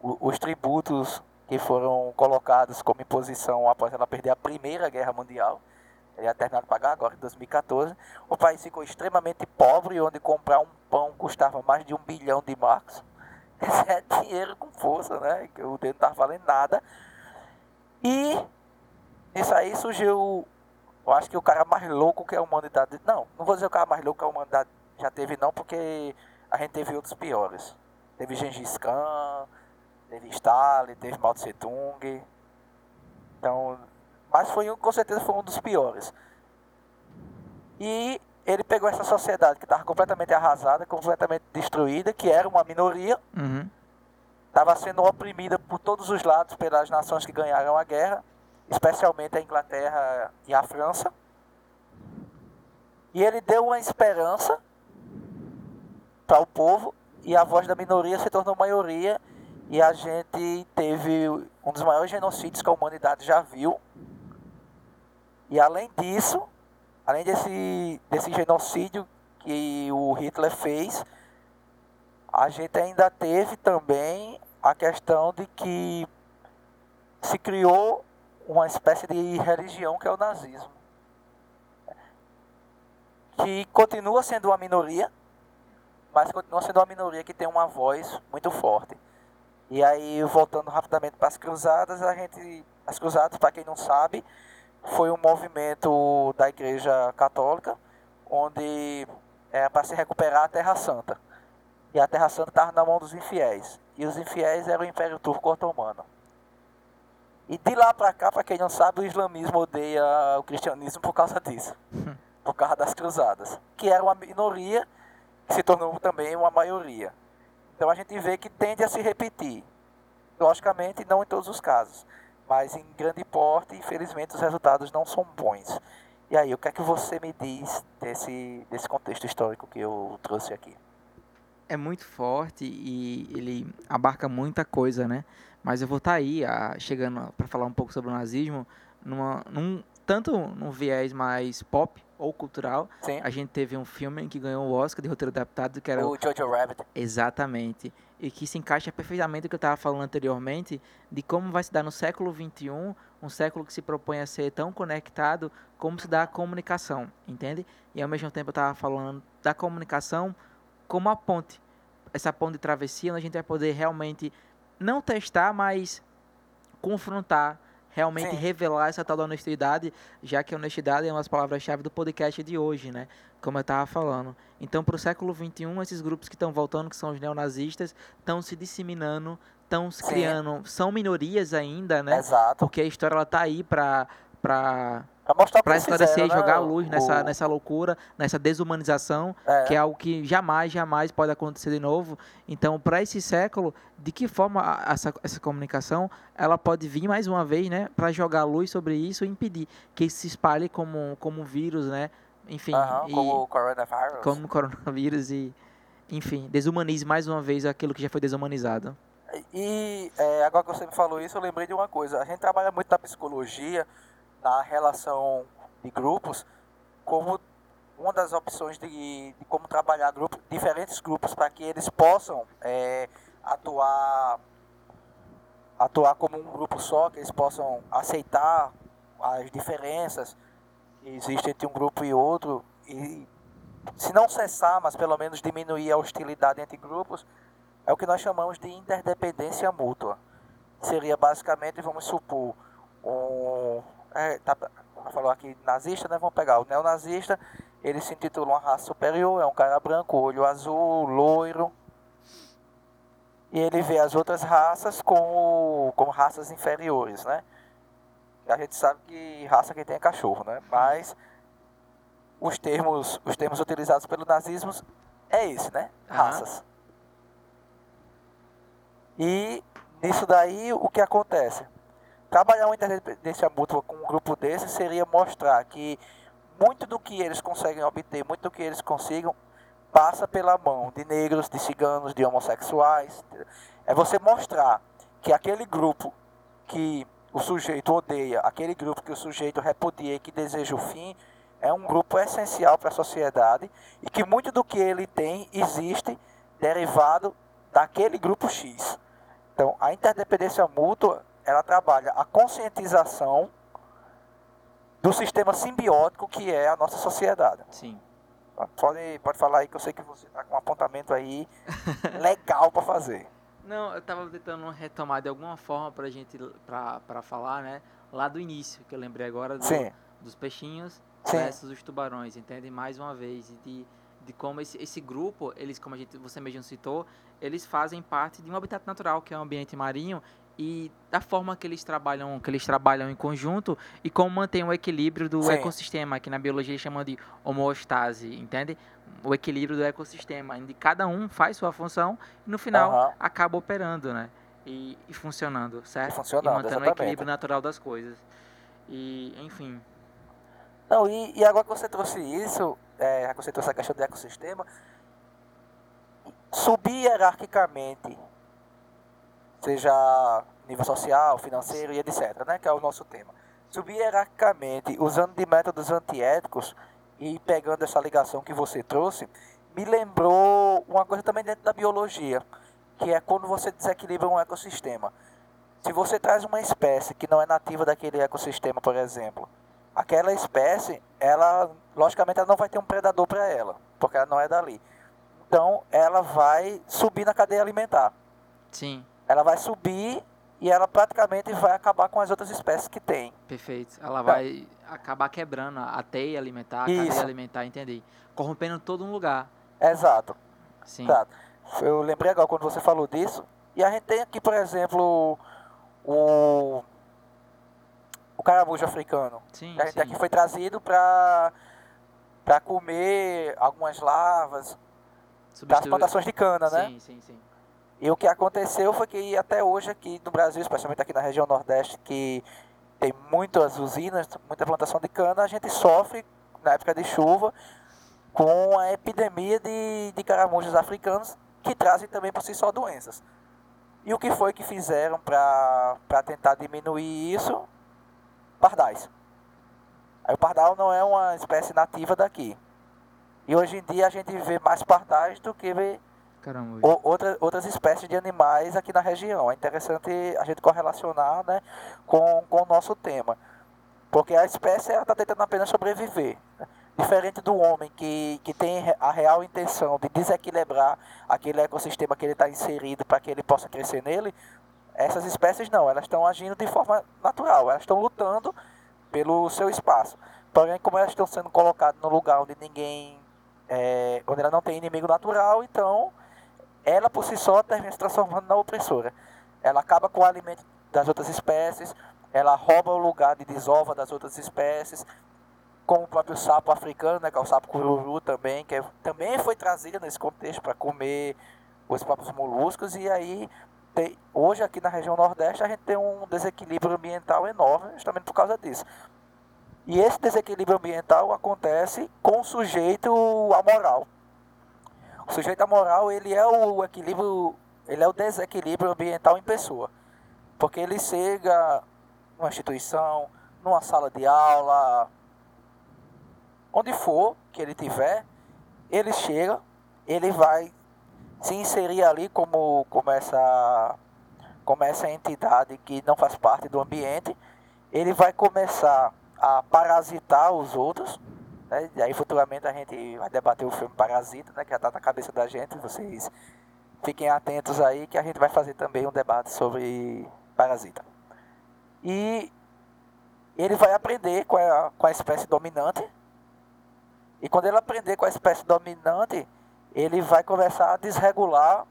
os tributos que foram colocados como imposição após ela perder a Primeira Guerra Mundial. Ele terminar de pagar agora em 2014. O país ficou extremamente pobre, onde comprar um pão custava mais de um bilhão de marcos. Esse é dinheiro com força, né? O dedo não estava valendo nada. E isso aí surgiu, eu acho que o cara mais louco que a humanidade. Não, não vou dizer o cara mais louco que a humanidade já teve, não, porque a gente teve outros piores. Teve Gengis Khan, teve Stalin, teve Mao Tse Tung. Então, mas foi um, com certeza foi um dos piores. E ele pegou essa sociedade que estava completamente arrasada, completamente destruída, que era uma minoria, Uhum. estava sendo oprimida por todos os lados pelas nações que ganharam a guerra, especialmente a Inglaterra e a França. E ele deu uma esperança para o povo e a voz da minoria se tornou maioria e a gente teve um dos maiores genocídios que a humanidade já viu. E além disso, além desse, desse genocídio que o Hitler fez, a gente ainda teve também a questão de que se criou uma espécie de religião que é o nazismo. Que continua sendo uma minoria, mas continua sendo uma minoria que tem uma voz muito forte. E aí, voltando rapidamente para as cruzadas, a gente. As cruzadas, para quem não sabe, foi um movimento da Igreja Católica, onde era para se recuperar a Terra Santa. E a Terra Santa estava na mão dos infiéis. E os infiéis eram o Império Turco Otomano. E de lá para cá, para quem não sabe, o islamismo odeia o cristianismo por causa disso. por causa das cruzadas. Que era uma minoria, que se tornou também uma maioria. Então a gente vê que tende a se repetir. Logicamente, não em todos os casos. Mas em grande porte, infelizmente, os resultados não são bons. E aí, o que é que você me diz desse, desse contexto histórico que eu trouxe aqui? É muito forte e ele abarca muita coisa, né? Mas eu vou estar tá aí, a, chegando para falar um pouco sobre o nazismo, numa, num, tanto num viés mais pop ou cultural. Sim. A gente teve um filme que ganhou o Oscar de roteiro adaptado, que era o Jojo Rabbit. Exatamente. E que se encaixa perfeitamente o que eu estava falando anteriormente, de como vai se dar no século XXI, um século que se propõe a ser tão conectado, como se dá a comunicação, entende? E ao mesmo tempo eu estava falando da comunicação como a ponte. Essa ponte de travessia, onde a gente vai poder realmente não testar, mas confrontar, realmente Sim. revelar essa tal da honestidade, já que a honestidade é uma das palavras-chave do podcast de hoje, né? Como eu estava falando. Então, para o século XXI, esses grupos que estão voltando, que são os neonazistas, estão se disseminando, estão se criando, são minorias ainda, né? Exato. Porque a história ela tá aí para para para esclarecer e né? jogar a luz nessa, nessa loucura, nessa desumanização, é. que é algo que jamais, jamais pode acontecer de novo. Então, para esse século, de que forma essa, essa comunicação ela pode vir mais uma vez, né, para jogar luz sobre isso e impedir que isso se espalhe como, como um vírus, né? Enfim, uhum, e, como o coronavírus. Como o coronavírus e, enfim, desumanize mais uma vez aquilo que já foi desumanizado. E é, agora que você me falou isso, eu lembrei de uma coisa. A gente trabalha muito na psicologia, na relação de grupos como uma das opções de, de como trabalhar grupo, diferentes grupos para que eles possam é, atuar atuar como um grupo só, que eles possam aceitar as diferenças que existem entre um grupo e outro e se não cessar, mas pelo menos diminuir a hostilidade entre grupos, é o que nós chamamos de interdependência mútua. Seria basicamente, vamos supor, um, é, tá, falou aqui nazista, né? Vamos pegar o neonazista, ele se intitula uma raça superior, é um cara branco, olho azul, loiro. E ele vê as outras raças como, como raças inferiores, né? A gente sabe que raça quem tem é cachorro, né? Mas os termos, os termos utilizados pelo nazismo é esse, né? Raças. Uhum. E nisso daí o que acontece? Trabalhar uma interdependência mútua com um grupo desse seria mostrar que muito do que eles conseguem obter, muito do que eles consigam, passa pela mão de negros, de ciganos, de homossexuais. É você mostrar que aquele grupo que o sujeito odeia, aquele grupo que o sujeito repudia e que deseja o fim, é um grupo essencial para a sociedade e que muito do que ele tem existe derivado daquele grupo X. Então, a interdependência mútua ela trabalha a conscientização do sistema simbiótico que é a nossa sociedade. Sim. Pode, pode falar aí que eu sei que você está com um apontamento aí legal para fazer. Não, eu estava tentando retomar de alguma forma para gente para falar, né? Lá do início, que eu lembrei agora do, dos peixinhos Sim. versus os tubarões, entende? Mais uma vez, de, de como esse, esse grupo, eles, como a gente, você mesmo citou, eles fazem parte de um habitat natural, que é o ambiente marinho, e da forma que eles trabalham, que eles trabalham em conjunto e como mantém o equilíbrio do Sim. ecossistema, que na biologia eles chamam de homeostase, entende? O equilíbrio do ecossistema, onde cada um faz sua função e no final acaba operando, né? E, e funcionando, certo? E, funcionando, e mantendo exatamente. o equilíbrio natural das coisas. E, enfim. Não, e, e agora que você trouxe isso, é, que você trouxe a questão do ecossistema, subir hierarquicamente seja nível social, financeiro e etc., né, que é o nosso tema. Subir hierarquicamente, usando de métodos antiéticos e pegando essa ligação que você trouxe, me lembrou uma coisa também dentro da biologia, que é quando você desequilibra um ecossistema. Se você traz uma espécie que não é nativa daquele ecossistema, por exemplo, aquela espécie, ela, logicamente, ela não vai ter um predador para ela, porque ela não é dali. Então, ela vai subir na cadeia alimentar. Sim. Ela vai subir e ela praticamente vai acabar com as outras espécies que tem. Perfeito. Ela vai acabar quebrando a teia alimentar, a Isso. cadeia alimentar, entendi. Corrompendo todo um lugar. Exato. Sim. Exato. Eu lembrei agora quando você falou disso. E a gente tem aqui, por exemplo, o, o caramujo africano. Sim, A gente sim. aqui foi trazido para para comer algumas larvas das plantações de cana, né? Sim, sim, sim. E o que aconteceu foi que até hoje aqui no Brasil, especialmente aqui na região Nordeste, que tem muitas usinas, muita plantação de cana, a gente sofre na época de chuva com a epidemia de, de caramujos africanos que trazem também por si só doenças. E o que foi que fizeram para tentar diminuir isso? Pardais. Aí o pardal não é uma espécie nativa daqui. E hoje em dia a gente vê mais pardais do que Caramba. o- outra, outras espécies de animais aqui na região. É interessante a gente correlacionar né, com, com o nosso tema. Porque a espécie está tentando apenas sobreviver. né? Diferente do homem que, que tem a real intenção de desequilibrar aquele ecossistema que ele está inserido para que ele possa crescer nele, essas espécies não, elas estão agindo de forma natural, elas estão lutando pelo seu espaço. Porém, como elas estão sendo colocadas no lugar onde ninguém. é, onde ela não tem inimigo natural, então ela por si só termina se transformando na opressora. Ela acaba com o alimento das outras espécies, ela rouba o lugar de desova das outras espécies, como o próprio sapo africano, né, que é o sapo cururu também, que é- também foi trazido nesse contexto para comer os próprios moluscos, e aí tem- hoje aqui na região Nordeste a gente tem um desequilíbrio ambiental enorme justamente por causa disso. E esse desequilíbrio ambiental acontece com o sujeito amoral. O sujeito amoral, ele é o equilíbrio, ele é o desequilíbrio ambiental em pessoa. Porque ele chega numa instituição, numa sala de aula, onde for que ele tiver, ele chega, ele vai se inserir ali como, como, essa, como essa entidade que não faz parte do ambiente, ele vai começar a parasitar os outros, né? E aí futuramente a gente vai debater o filme Parasita, né? Que já está na cabeça da gente, vocês fiquem atentos aí que a gente vai fazer também um debate sobre Parasita. E ele vai aprender com a, com a espécie dominante, e quando ele aprender com a espécie dominante, ele vai começar a desregular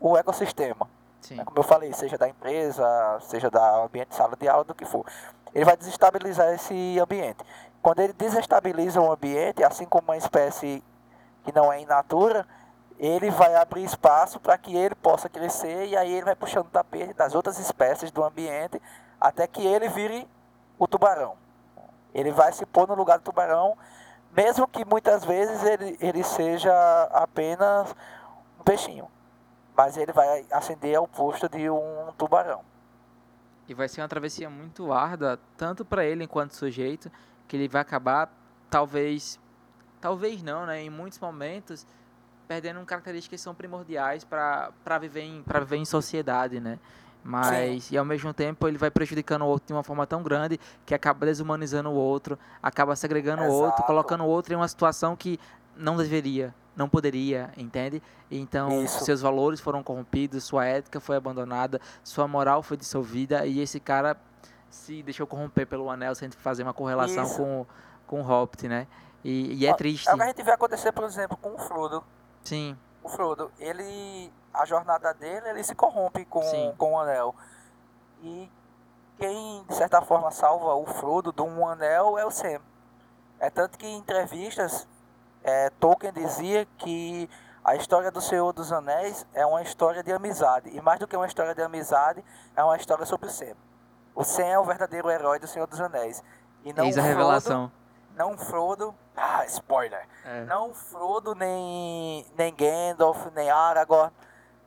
o ecossistema. Sim. né? Como eu falei, seja da empresa, seja da ambiente sala de aula, do que for. Ele vai desestabilizar esse ambiente. Quando ele desestabiliza o ambiente, assim como uma espécie que não é in natura, ele vai abrir espaço para que ele possa crescer e aí ele vai puxando o tapete das outras espécies do ambiente até que ele vire o tubarão. Ele vai se pôr no lugar do tubarão, mesmo que muitas vezes ele, ele seja apenas um peixinho. Mas ele vai ascender ao posto de um tubarão. E vai ser uma travessia muito árdua, tanto para ele enquanto sujeito, que ele vai acabar, talvez, talvez não, né? Em muitos momentos, perdendo características que são primordiais para viver, em- viver em sociedade, né? Mas, e ao mesmo tempo, ele vai prejudicando o outro de uma forma tão grande que acaba desumanizando o outro, acaba segregando o outro, Exato. colocando o outro em uma situação que não deveria, não poderia, entende? Então, Isso. seus valores foram corrompidos, sua ética foi abandonada, sua moral foi dissolvida e esse cara se deixou corromper pelo anel sem fazer uma correlação Isso. com, com o Hobbit, né? E, e é Ó, triste. É o que a gente vê acontecer, por exemplo, com o Frodo. Sim, O Frodo, ele. A jornada dele, ele se corrompe com, Sim. com o anel. E quem, de certa forma, salva o Frodo de um anel é o Sam. É tanto que em entrevistas, é, Tolkien dizia que a história do Senhor dos Anéis é uma história de amizade. E mais do que uma história de amizade, é uma história sobre o Sam. O Sam é o verdadeiro herói do Senhor dos Anéis. E não eis a o Frodo- revelação. Não Frodo. Ah, spoiler. É. Não Frodo, nem, nem Gandalf, nem Aragorn,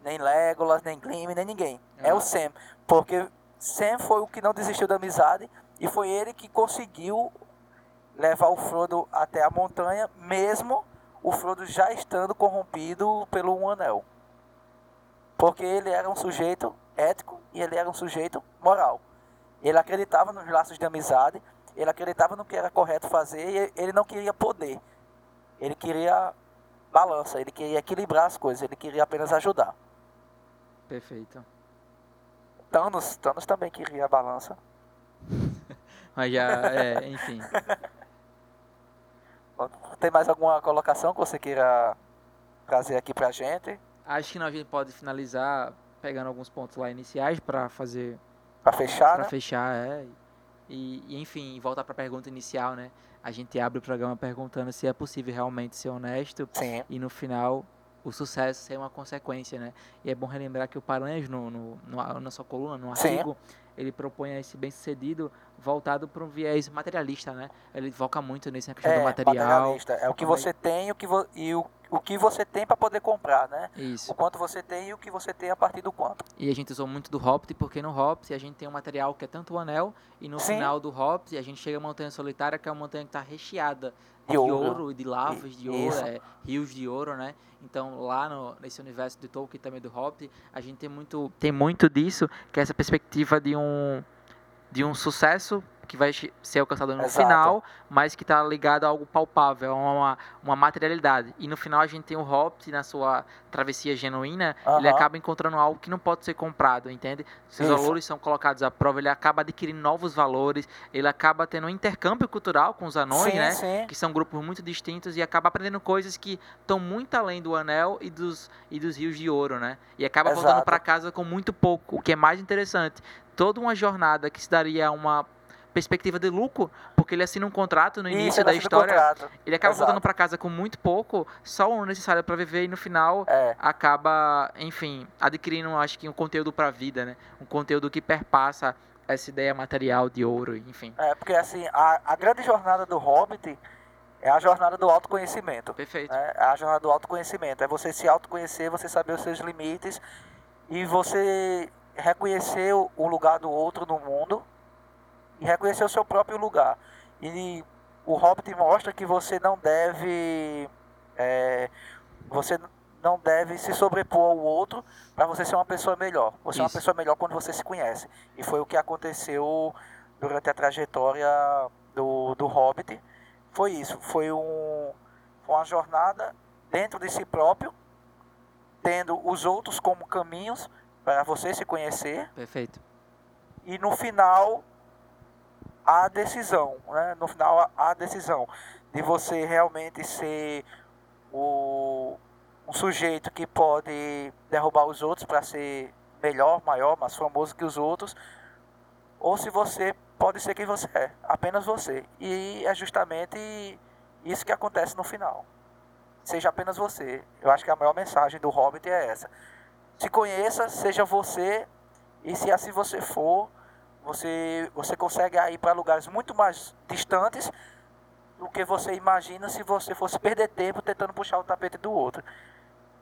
nem Legolas, nem Glim, nem ninguém. É Ah. o Sam. Porque Sam foi o que não desistiu da amizade e foi ele que conseguiu levar o Frodo até a montanha, mesmo o Frodo já estando corrompido pelo um anel. Porque ele era um sujeito ético e ele era um sujeito moral. Ele acreditava nos laços de amizade, ele acreditava no que era correto fazer e ele não queria poder. Ele queria balança, ele queria equilibrar as coisas, ele queria apenas ajudar. Perfeito. Thanos, Thanos também queria a balança. Mas já, é, enfim. Tem mais alguma colocação que você queira trazer aqui pra gente? Acho que nós a gente pode finalizar pegando alguns pontos lá iniciais para fazer. Para fechar, Para né? fechar, é. E, e, enfim, voltar para a pergunta inicial, né? A gente abre o programa perguntando se é possível realmente ser honesto Sim. e no final o sucesso ser uma consequência, né? E é bom relembrar que o Paranhos, no, no, no, na sua coluna, no Sim. artigo, ele propõe esse bem-sucedido voltado para um viés materialista, né? Ele foca muito nisso, na questão É, do material. materialista. É o que é- você tem e o que, e o, o que você tem para poder comprar, né? Isso. O quanto você tem e o que você tem a partir do quanto. E a gente usou muito do Hobbit, porque no Hobbit a gente tem um material que é tanto o anel, e no Sim. final do Hobbit a gente chega a montanha solitária, que é uma montanha que está recheada de, De ouro. ouro. e de lavas de ouro, é, rios de ouro, né? Então lá no, nesse universo de Tolkien também do Hobbit, a gente tem muito, tem muito disso, que é essa perspectiva de um, de um sucesso que vai ser alcançado no Exato. final, mas que está ligado a algo palpável, a uma, uma materialidade. E no final a gente tem o Hobbit na sua travessia genuína, ele acaba encontrando algo que não pode ser comprado, entende? Seus Isso. valores são colocados à prova, ele acaba adquirindo novos valores, ele acaba tendo um intercâmbio cultural com os anões, sim, né? sim. Que são grupos muito distintos e acaba aprendendo coisas que estão muito além do anel e dos, e dos rios de ouro, né? E acaba voltando Exato. para casa com muito pouco, o que é mais interessante. Toda uma jornada que se daria uma perspectiva de lucro, porque ele assina um contrato no início Isso, da história, ele acaba Exato. voltando para casa com muito pouco, só o necessário para viver e no final É, acaba, enfim, adquirindo, acho que um conteúdo para a vida, né? Um conteúdo que perpassa essa ideia material de ouro, enfim. é, porque assim, a, a grande jornada do Hobbit é a jornada do autoconhecimento. Perfeito. né? É a jornada do autoconhecimento. É você se autoconhecer, você saber os seus limites e você reconhecer o lugar do outro no mundo e reconhecer o seu próprio lugar. E o Hobbit mostra que você não deve é, você não deve se sobrepor ao outro para você ser uma pessoa melhor. Você é uma Isso. pessoa melhor quando você se conhece. E foi o que aconteceu durante a trajetória do, do Hobbit. Foi isso. Foi um, foi uma jornada dentro de si próprio, tendo os outros como caminhos para você se conhecer Perfeito. e no final a decisão, né? No final a- decisão de você realmente ser o um sujeito que pode derrubar os outros para ser melhor, maior, mais famoso que os outros, ou se você pode ser quem você é, apenas você. E é justamente isso que acontece no final. Seja apenas você. Eu acho que a maior mensagem do Hobbit é essa. Se conheça, seja você, e se assim você for, você, você consegue ir para lugares muito mais distantes do que você imagina se você fosse perder tempo tentando puxar o tapete do outro.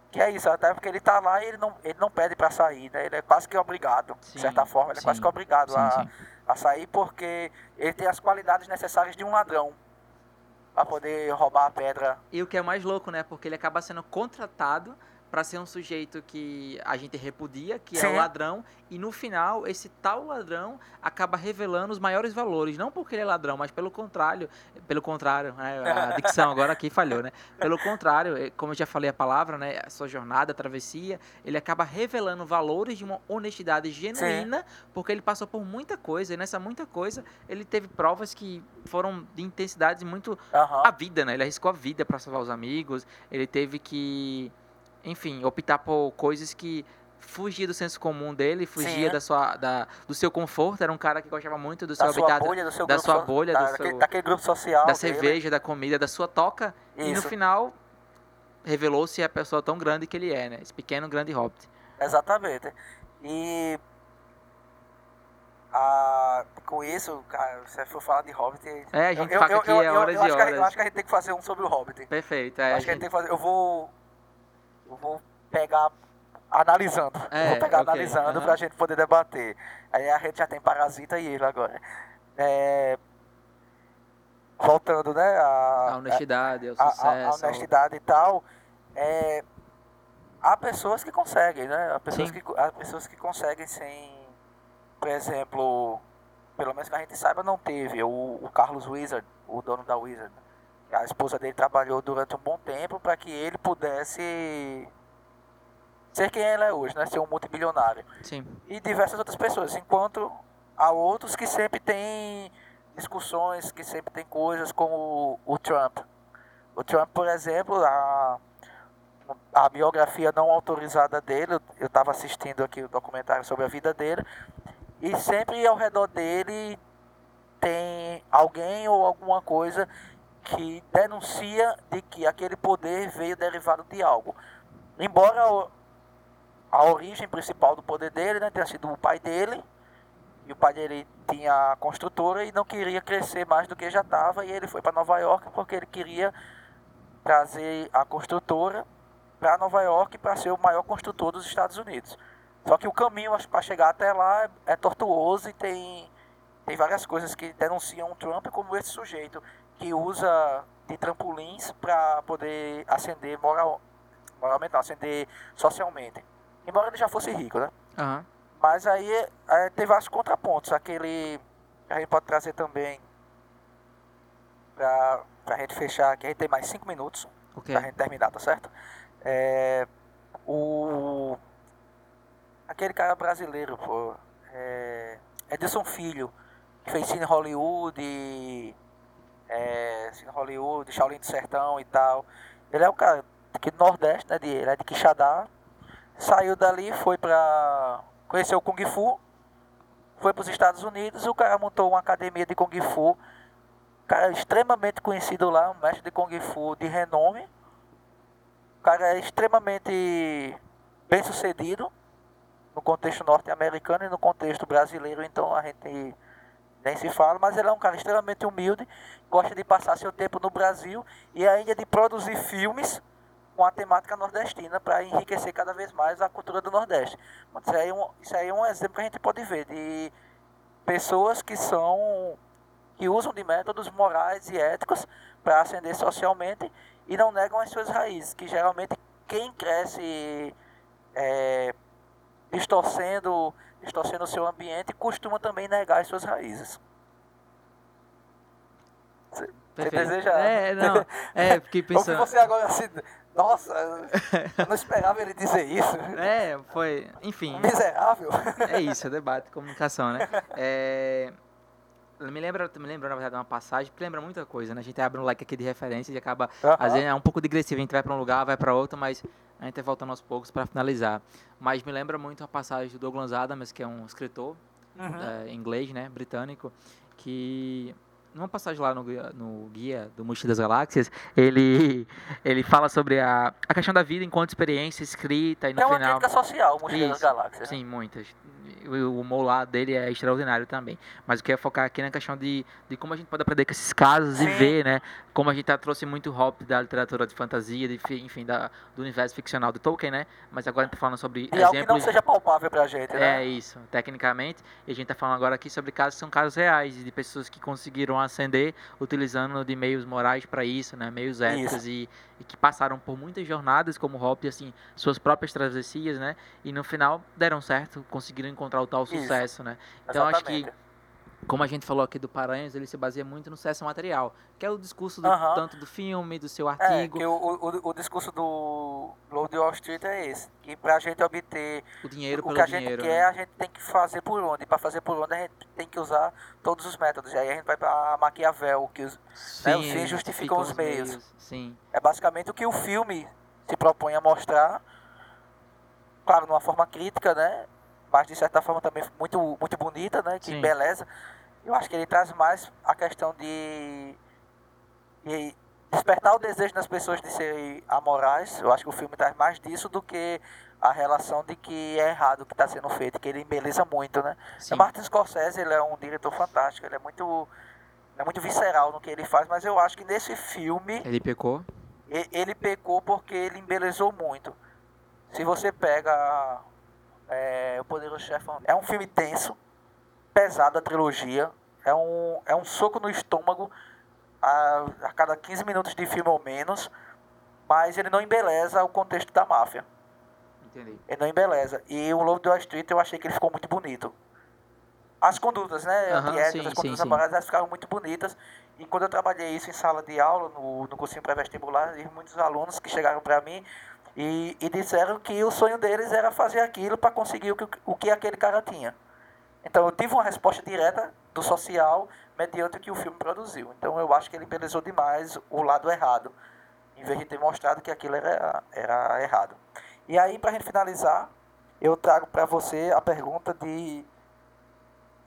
Que é isso, até porque ele está lá e ele não, ele não pede para sair, né? Ele é quase que obrigado, Sim, de certa forma, ele é quase sim, que obrigado Sim, a, sim. a sair porque ele tem as qualidades necessárias de um ladrão para poder roubar a pedra. E o que é mais louco, né? Porque ele acaba sendo contratado para ser um sujeito que a gente repudia, que é Sim. o ladrão, e no final esse tal ladrão acaba revelando os maiores valores, não porque ele é ladrão, mas pelo contrário, pelo contrário, né? a dicção agora aqui falhou, né? Pelo contrário, eh, como eu já falei a palavra, né, a sua jornada, a travessia, ele acaba revelando valores de uma honestidade genuína, porque ele passou por muita coisa, e nessa muita coisa ele teve provas que foram de intensidades muito Aham. a vida, né? Ele arriscou a vida para salvar os amigos. Ele teve que, enfim, optar por coisas que fugia do senso comum dele, fugia Sim. da sua, da, do seu conforto. Era um cara que gostava muito do seu da sua habitat, bolha, do seu da grupo sua bolha, da- do daquele, seu- daquele grupo social. da dele. cerveja, da comida, da sua toca. E no Isso. final revelou-se a pessoa tão grande que ele é, né? Esse pequeno grande hobbit. Exatamente. E a, com isso, cara, se for falar de Hobbit. É, a gente fica aqui horas eu e acho que eu acho que a gente tem que fazer um sobre o Hobbit. Perfeito. É, acho que a gente gente- tem que fazer. Eu vou. Vou pegar analisando. É, vou pegar ok, analisando aham. pra gente poder debater. Aí a gente já tem Parasita e ele agora. É, voltando, né? a A, honestidade, o sucesso. a- a honestidade e tal. É, há pessoas que conseguem, né? Há pessoas, que, há pessoas que conseguem sem, por exemplo, pelo menos que a gente saiba, não teve. O, o Carlos Wizard, o dono da Wizard, a esposa dele trabalhou durante um bom tempo para que ele pudesse ser quem ele é hoje, né? Ser um multibilionário. Sim. E diversas outras pessoas, enquanto há outros que sempre têm discussões, que sempre tem coisas como o, o Trump. O Trump, por exemplo, a, a biografia não autorizada dele, eu estava assistindo aqui o documentário sobre a vida dele, e sempre ao redor dele tem alguém ou alguma coisa que denuncia de que aquele poder veio derivado de algo. Embora a origem principal do poder dele né, tenha sido o pai dele, e o pai dele tinha a construtora e não queria crescer mais do que já estava, e ele foi para Nova York porque ele queria trazer a construtora para Nova York para ser o maior construtor dos Estados Unidos. Só que o caminho para chegar até lá é, é tortuoso e tem, tem várias coisas que denunciam o Trump como esse sujeito que usa de trampolins para poder ascender moral, moralmente, não, ascender socialmente. Embora ele já fosse rico, né? Uhum. Mas aí é, tem vários contrapontos. Aquele a gente pode trazer também para a gente fechar aqui. A gente tem mais cinco minutos okay. para a gente terminar, tá certo? É, o, aquele cara brasileiro, pô, é, Edson Filho, que fez Cine Hollywood, e, é, Cine Hollywood, Shaolin do Sertão e tal. Ele é um cara aqui do Nordeste, né? De, ele é de Quixadá. Saiu dali, foi pra. Conheceu o Kung Fu. Foi para os Estados Unidos. O cara montou uma academia de Kung Fu. Cara é extremamente conhecido lá, um mestre de Kung Fu de renome. O cara é extremamente bem sucedido no contexto norte-americano e no contexto brasileiro, então a gente nem se fala, mas ele é um cara extremamente humilde, gosta de passar seu tempo no Brasil e ainda de produzir filmes com a temática nordestina para enriquecer cada vez mais a cultura do Nordeste. Isso aí, é um, isso aí é um exemplo que a gente pode ver de pessoas que são que usam de métodos morais e éticos para ascender socialmente e não negam as suas raízes, que geralmente quem cresce é, distorcendo, distorcendo o seu ambiente costuma também negar as suas raízes. Você, você deseja. É, não. É, porque pensando. Ou você agora assim. Nossa, eu não esperava ele dizer isso. É, foi. Enfim. Miserável. É isso, é debate, comunicação, né? É, me lembra, me lembra, na verdade, uma passagem que lembra muita coisa, né? A gente abre um like aqui de referência e acaba, uhum. às vezes é um pouco digressivo, a gente vai para um lugar, vai para outro, mas a gente vai voltando aos poucos para finalizar. Mas me lembra muito a passagem do Douglas Adams, que é um escritor uhum. é, inglês, né, britânico, que numa passagem lá no, no guia do Mochila das Galáxias, ele, ele fala sobre a, a questão da vida enquanto experiência escrita e no é final... Uma crítica social, Mochila das Galáxias. Sim, né? muitas o humor lá dele é extraordinário também. Mas eu queria focar aqui na questão de, de como a gente pode aprender com esses casos Sim. e ver, né? Como a gente tá, trouxe muito hop da literatura de fantasia, de, enfim, da, do universo ficcional do Tolkien, né? Mas agora a gente tá falando sobre e exemplos... algo que não seja palpável pra gente, né? É isso, tecnicamente. E a gente tá falando agora aqui sobre casos que são casos reais, de pessoas que conseguiram ascender utilizando de meios morais para isso, né? Meios éticos e, e, que passaram por muitas jornadas como Hop, assim, suas próprias travessias, né? E no final deram certo, conseguiram encontrar o tal sucesso, Isso. né? Então acho que como a gente falou aqui do Paranhos, ele se baseia muito no sucesso material, que é o discurso do, tanto do filme, do seu é, artigo. É, o, o, o discurso do de Wall Street é esse, que pra gente obter o dinheiro o que a gente dinheiro, quer, né? a gente tem que fazer por onde. E pra fazer por onde, a gente tem que usar todos os métodos. E aí a gente vai pra Maquiavel, que os, Sim, né, os fins justificam os meios. meios. Sim. É basicamente o que o filme se propõe a mostrar, claro, numa forma crítica, né? Mas de certa forma também muito, muito bonita, né? Que Sim. beleza. Eu acho que ele traz mais a questão de, de despertar o desejo das pessoas de serem amorais. Eu acho que o filme traz mais disso do que a relação de que é errado o que está sendo feito, que ele embeleza muito, né? Sim. O Martin Scorsese, ele é um diretor fantástico, ele é muito é muito visceral no que ele faz, mas eu acho que nesse filme ele pecou. Ele, ele pecou porque ele embelezou muito. Se você pega é, o Poderoso Chefão é um filme tenso, pesado a trilogia. É um, é um soco no estômago a, a cada 15 minutos de filme ou menos. Mas ele não embeleza o contexto da máfia. Entendi. Ele não embeleza. E o Lobo de Wall Street eu achei que ele ficou muito bonito. As condutas, né? Aham, Antiéticas, sim, as condutas sim, amorosas, elas ficaram muito bonitas. E quando eu trabalhei isso em sala de aula, no, no cursinho pré-vestibular, muitos alunos que chegaram para mim e, e disseram que o sonho deles era fazer aquilo para conseguir o que, o que aquele cara tinha. Então eu tive uma resposta direta do social mediante o que o filme produziu. Então eu acho que ele embelezou demais o lado errado, em vez de ter mostrado que aquilo era, era errado. E aí, para gente finalizar, eu trago para você a pergunta de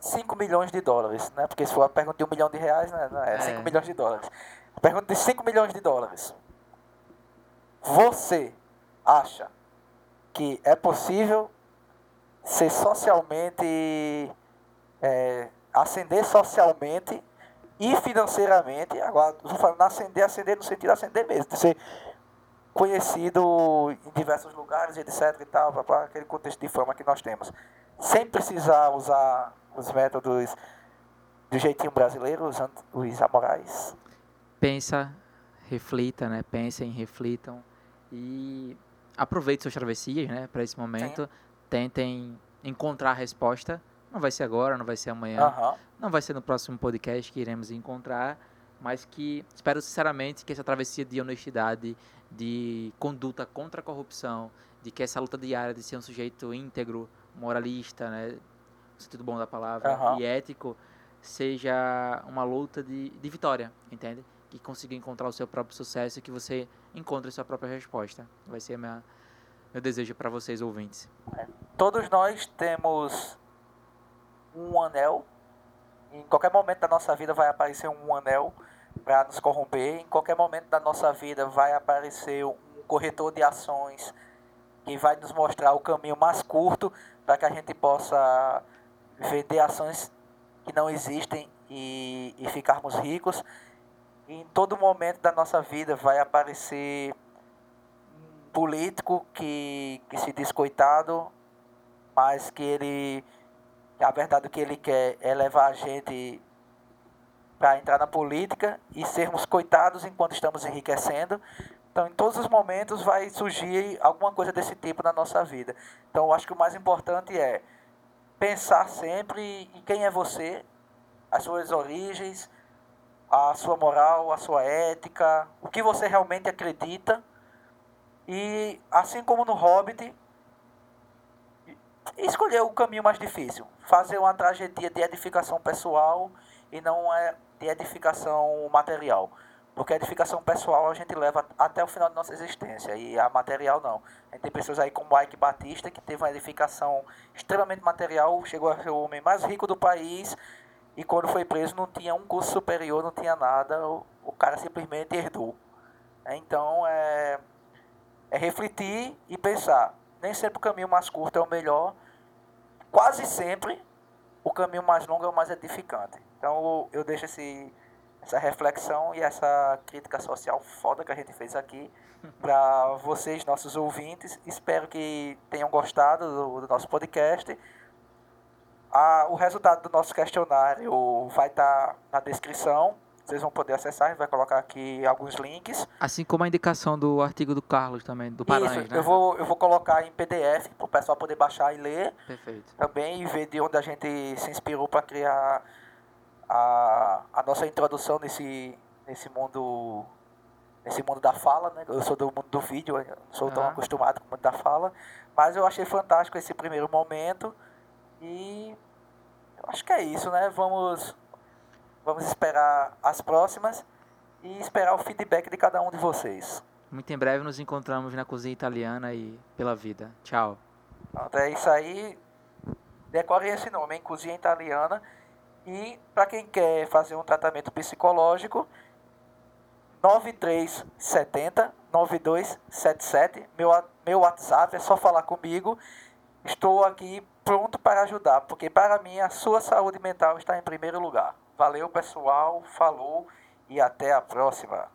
5 milhões de dólares, né? Porque se for a pergunta de 1 milhão de reais, né? Não, é É. 5 milhões de dólares. A pergunta de 5 milhões de dólares. Você acha que é possível ser socialmente. é, ascender socialmente e financeiramente. Agora, estou falando ascender, ascender no sentido de ascender mesmo, de ser conhecido em diversos lugares, etc. e tal, para aquele contexto de fama que nós temos. Sem precisar usar os métodos do jeitinho brasileiro, os, ant- os amorais. Pensa, reflita, né? Pensem, reflitam e aproveitem suas travessias, né? Para esse momento, tentem encontrar a resposta. Não vai ser agora, não vai ser amanhã, Aham. não vai ser no próximo podcast que iremos encontrar, mas que espero sinceramente que essa travessia de honestidade, de conduta contra a corrupção, de que essa luta diária de ser um sujeito íntegro, moralista, né, no sentido bom da palavra, Aham. e ético, seja uma luta de, de vitória, entende? Que consiga encontrar o seu próprio sucesso e que você encontre sua própria resposta. Vai ser minha, meu desejo para vocês, ouvintes. Todos nós temos um anel. Em qualquer momento da nossa vida vai aparecer um anel para nos corromper. Em qualquer momento da nossa vida vai aparecer um corretor de ações que vai nos mostrar o caminho mais curto para que a gente possa vender ações que não existem e, e ficarmos ricos. Em todo momento da nossa vida vai aparecer político que, que se diz coitado, mas que ele a verdade que ele quer é levar a gente para entrar na política e sermos coitados enquanto estamos enriquecendo. Então, em todos os momentos vai surgir alguma coisa desse tipo na nossa vida. Então, eu acho que o mais importante é pensar sempre em quem é você, as suas origens, a sua moral, a sua ética, o que você realmente acredita. E assim como no Hobbit, escolher o caminho mais difícil, fazer uma trajetória de edificação pessoal e não é de edificação material. Porque a edificação pessoal a gente leva até o final da nossa existência e a material não. A gente tem pessoas aí como Ike Batista que teve uma edificação extremamente material, chegou a ser o homem mais rico do país e quando foi preso não tinha um curso superior, não tinha nada, o, o cara simplesmente herdou. Então é, é refletir e pensar. Nem sempre o caminho mais curto é o melhor, quase sempre o caminho mais longo é o mais edificante. Então eu deixo esse, essa reflexão e essa crítica social foda que a gente fez aqui para vocês, nossos ouvintes. Espero que tenham gostado do, do nosso podcast. Ah, o resultado do nosso questionário vai estar na descrição. Vocês vão poder acessar, a gente vai colocar aqui alguns links. Assim como a indicação do artigo do Carlos também, do Paranhos, Isso, né? eu vou, eu vou colocar em PDF para o pessoal poder baixar e ler. Perfeito. também e ver de onde a gente se inspirou para criar a, a nossa introdução nesse, nesse mundo nesse mundo da fala, né? Eu sou do mundo do vídeo, sou tão acostumado com o mundo da fala, mas eu achei fantástico esse primeiro momento e eu acho que é isso, né? Vamos vamos esperar as próximas e esperar o feedback de cada um de vocês. Muito em breve nos encontramos na cozinha italiana e pela vida. Tchau. Pronto, é isso aí. Decorem esse nome, hein? Cozinha Italiana. E para quem quer fazer um tratamento psicológico, 9370 9277, meu, meu WhatsApp, é só falar comigo. Estou aqui pronto para ajudar, porque para mim a sua saúde mental está em primeiro lugar. Valeu, pessoal, falou e até a próxima.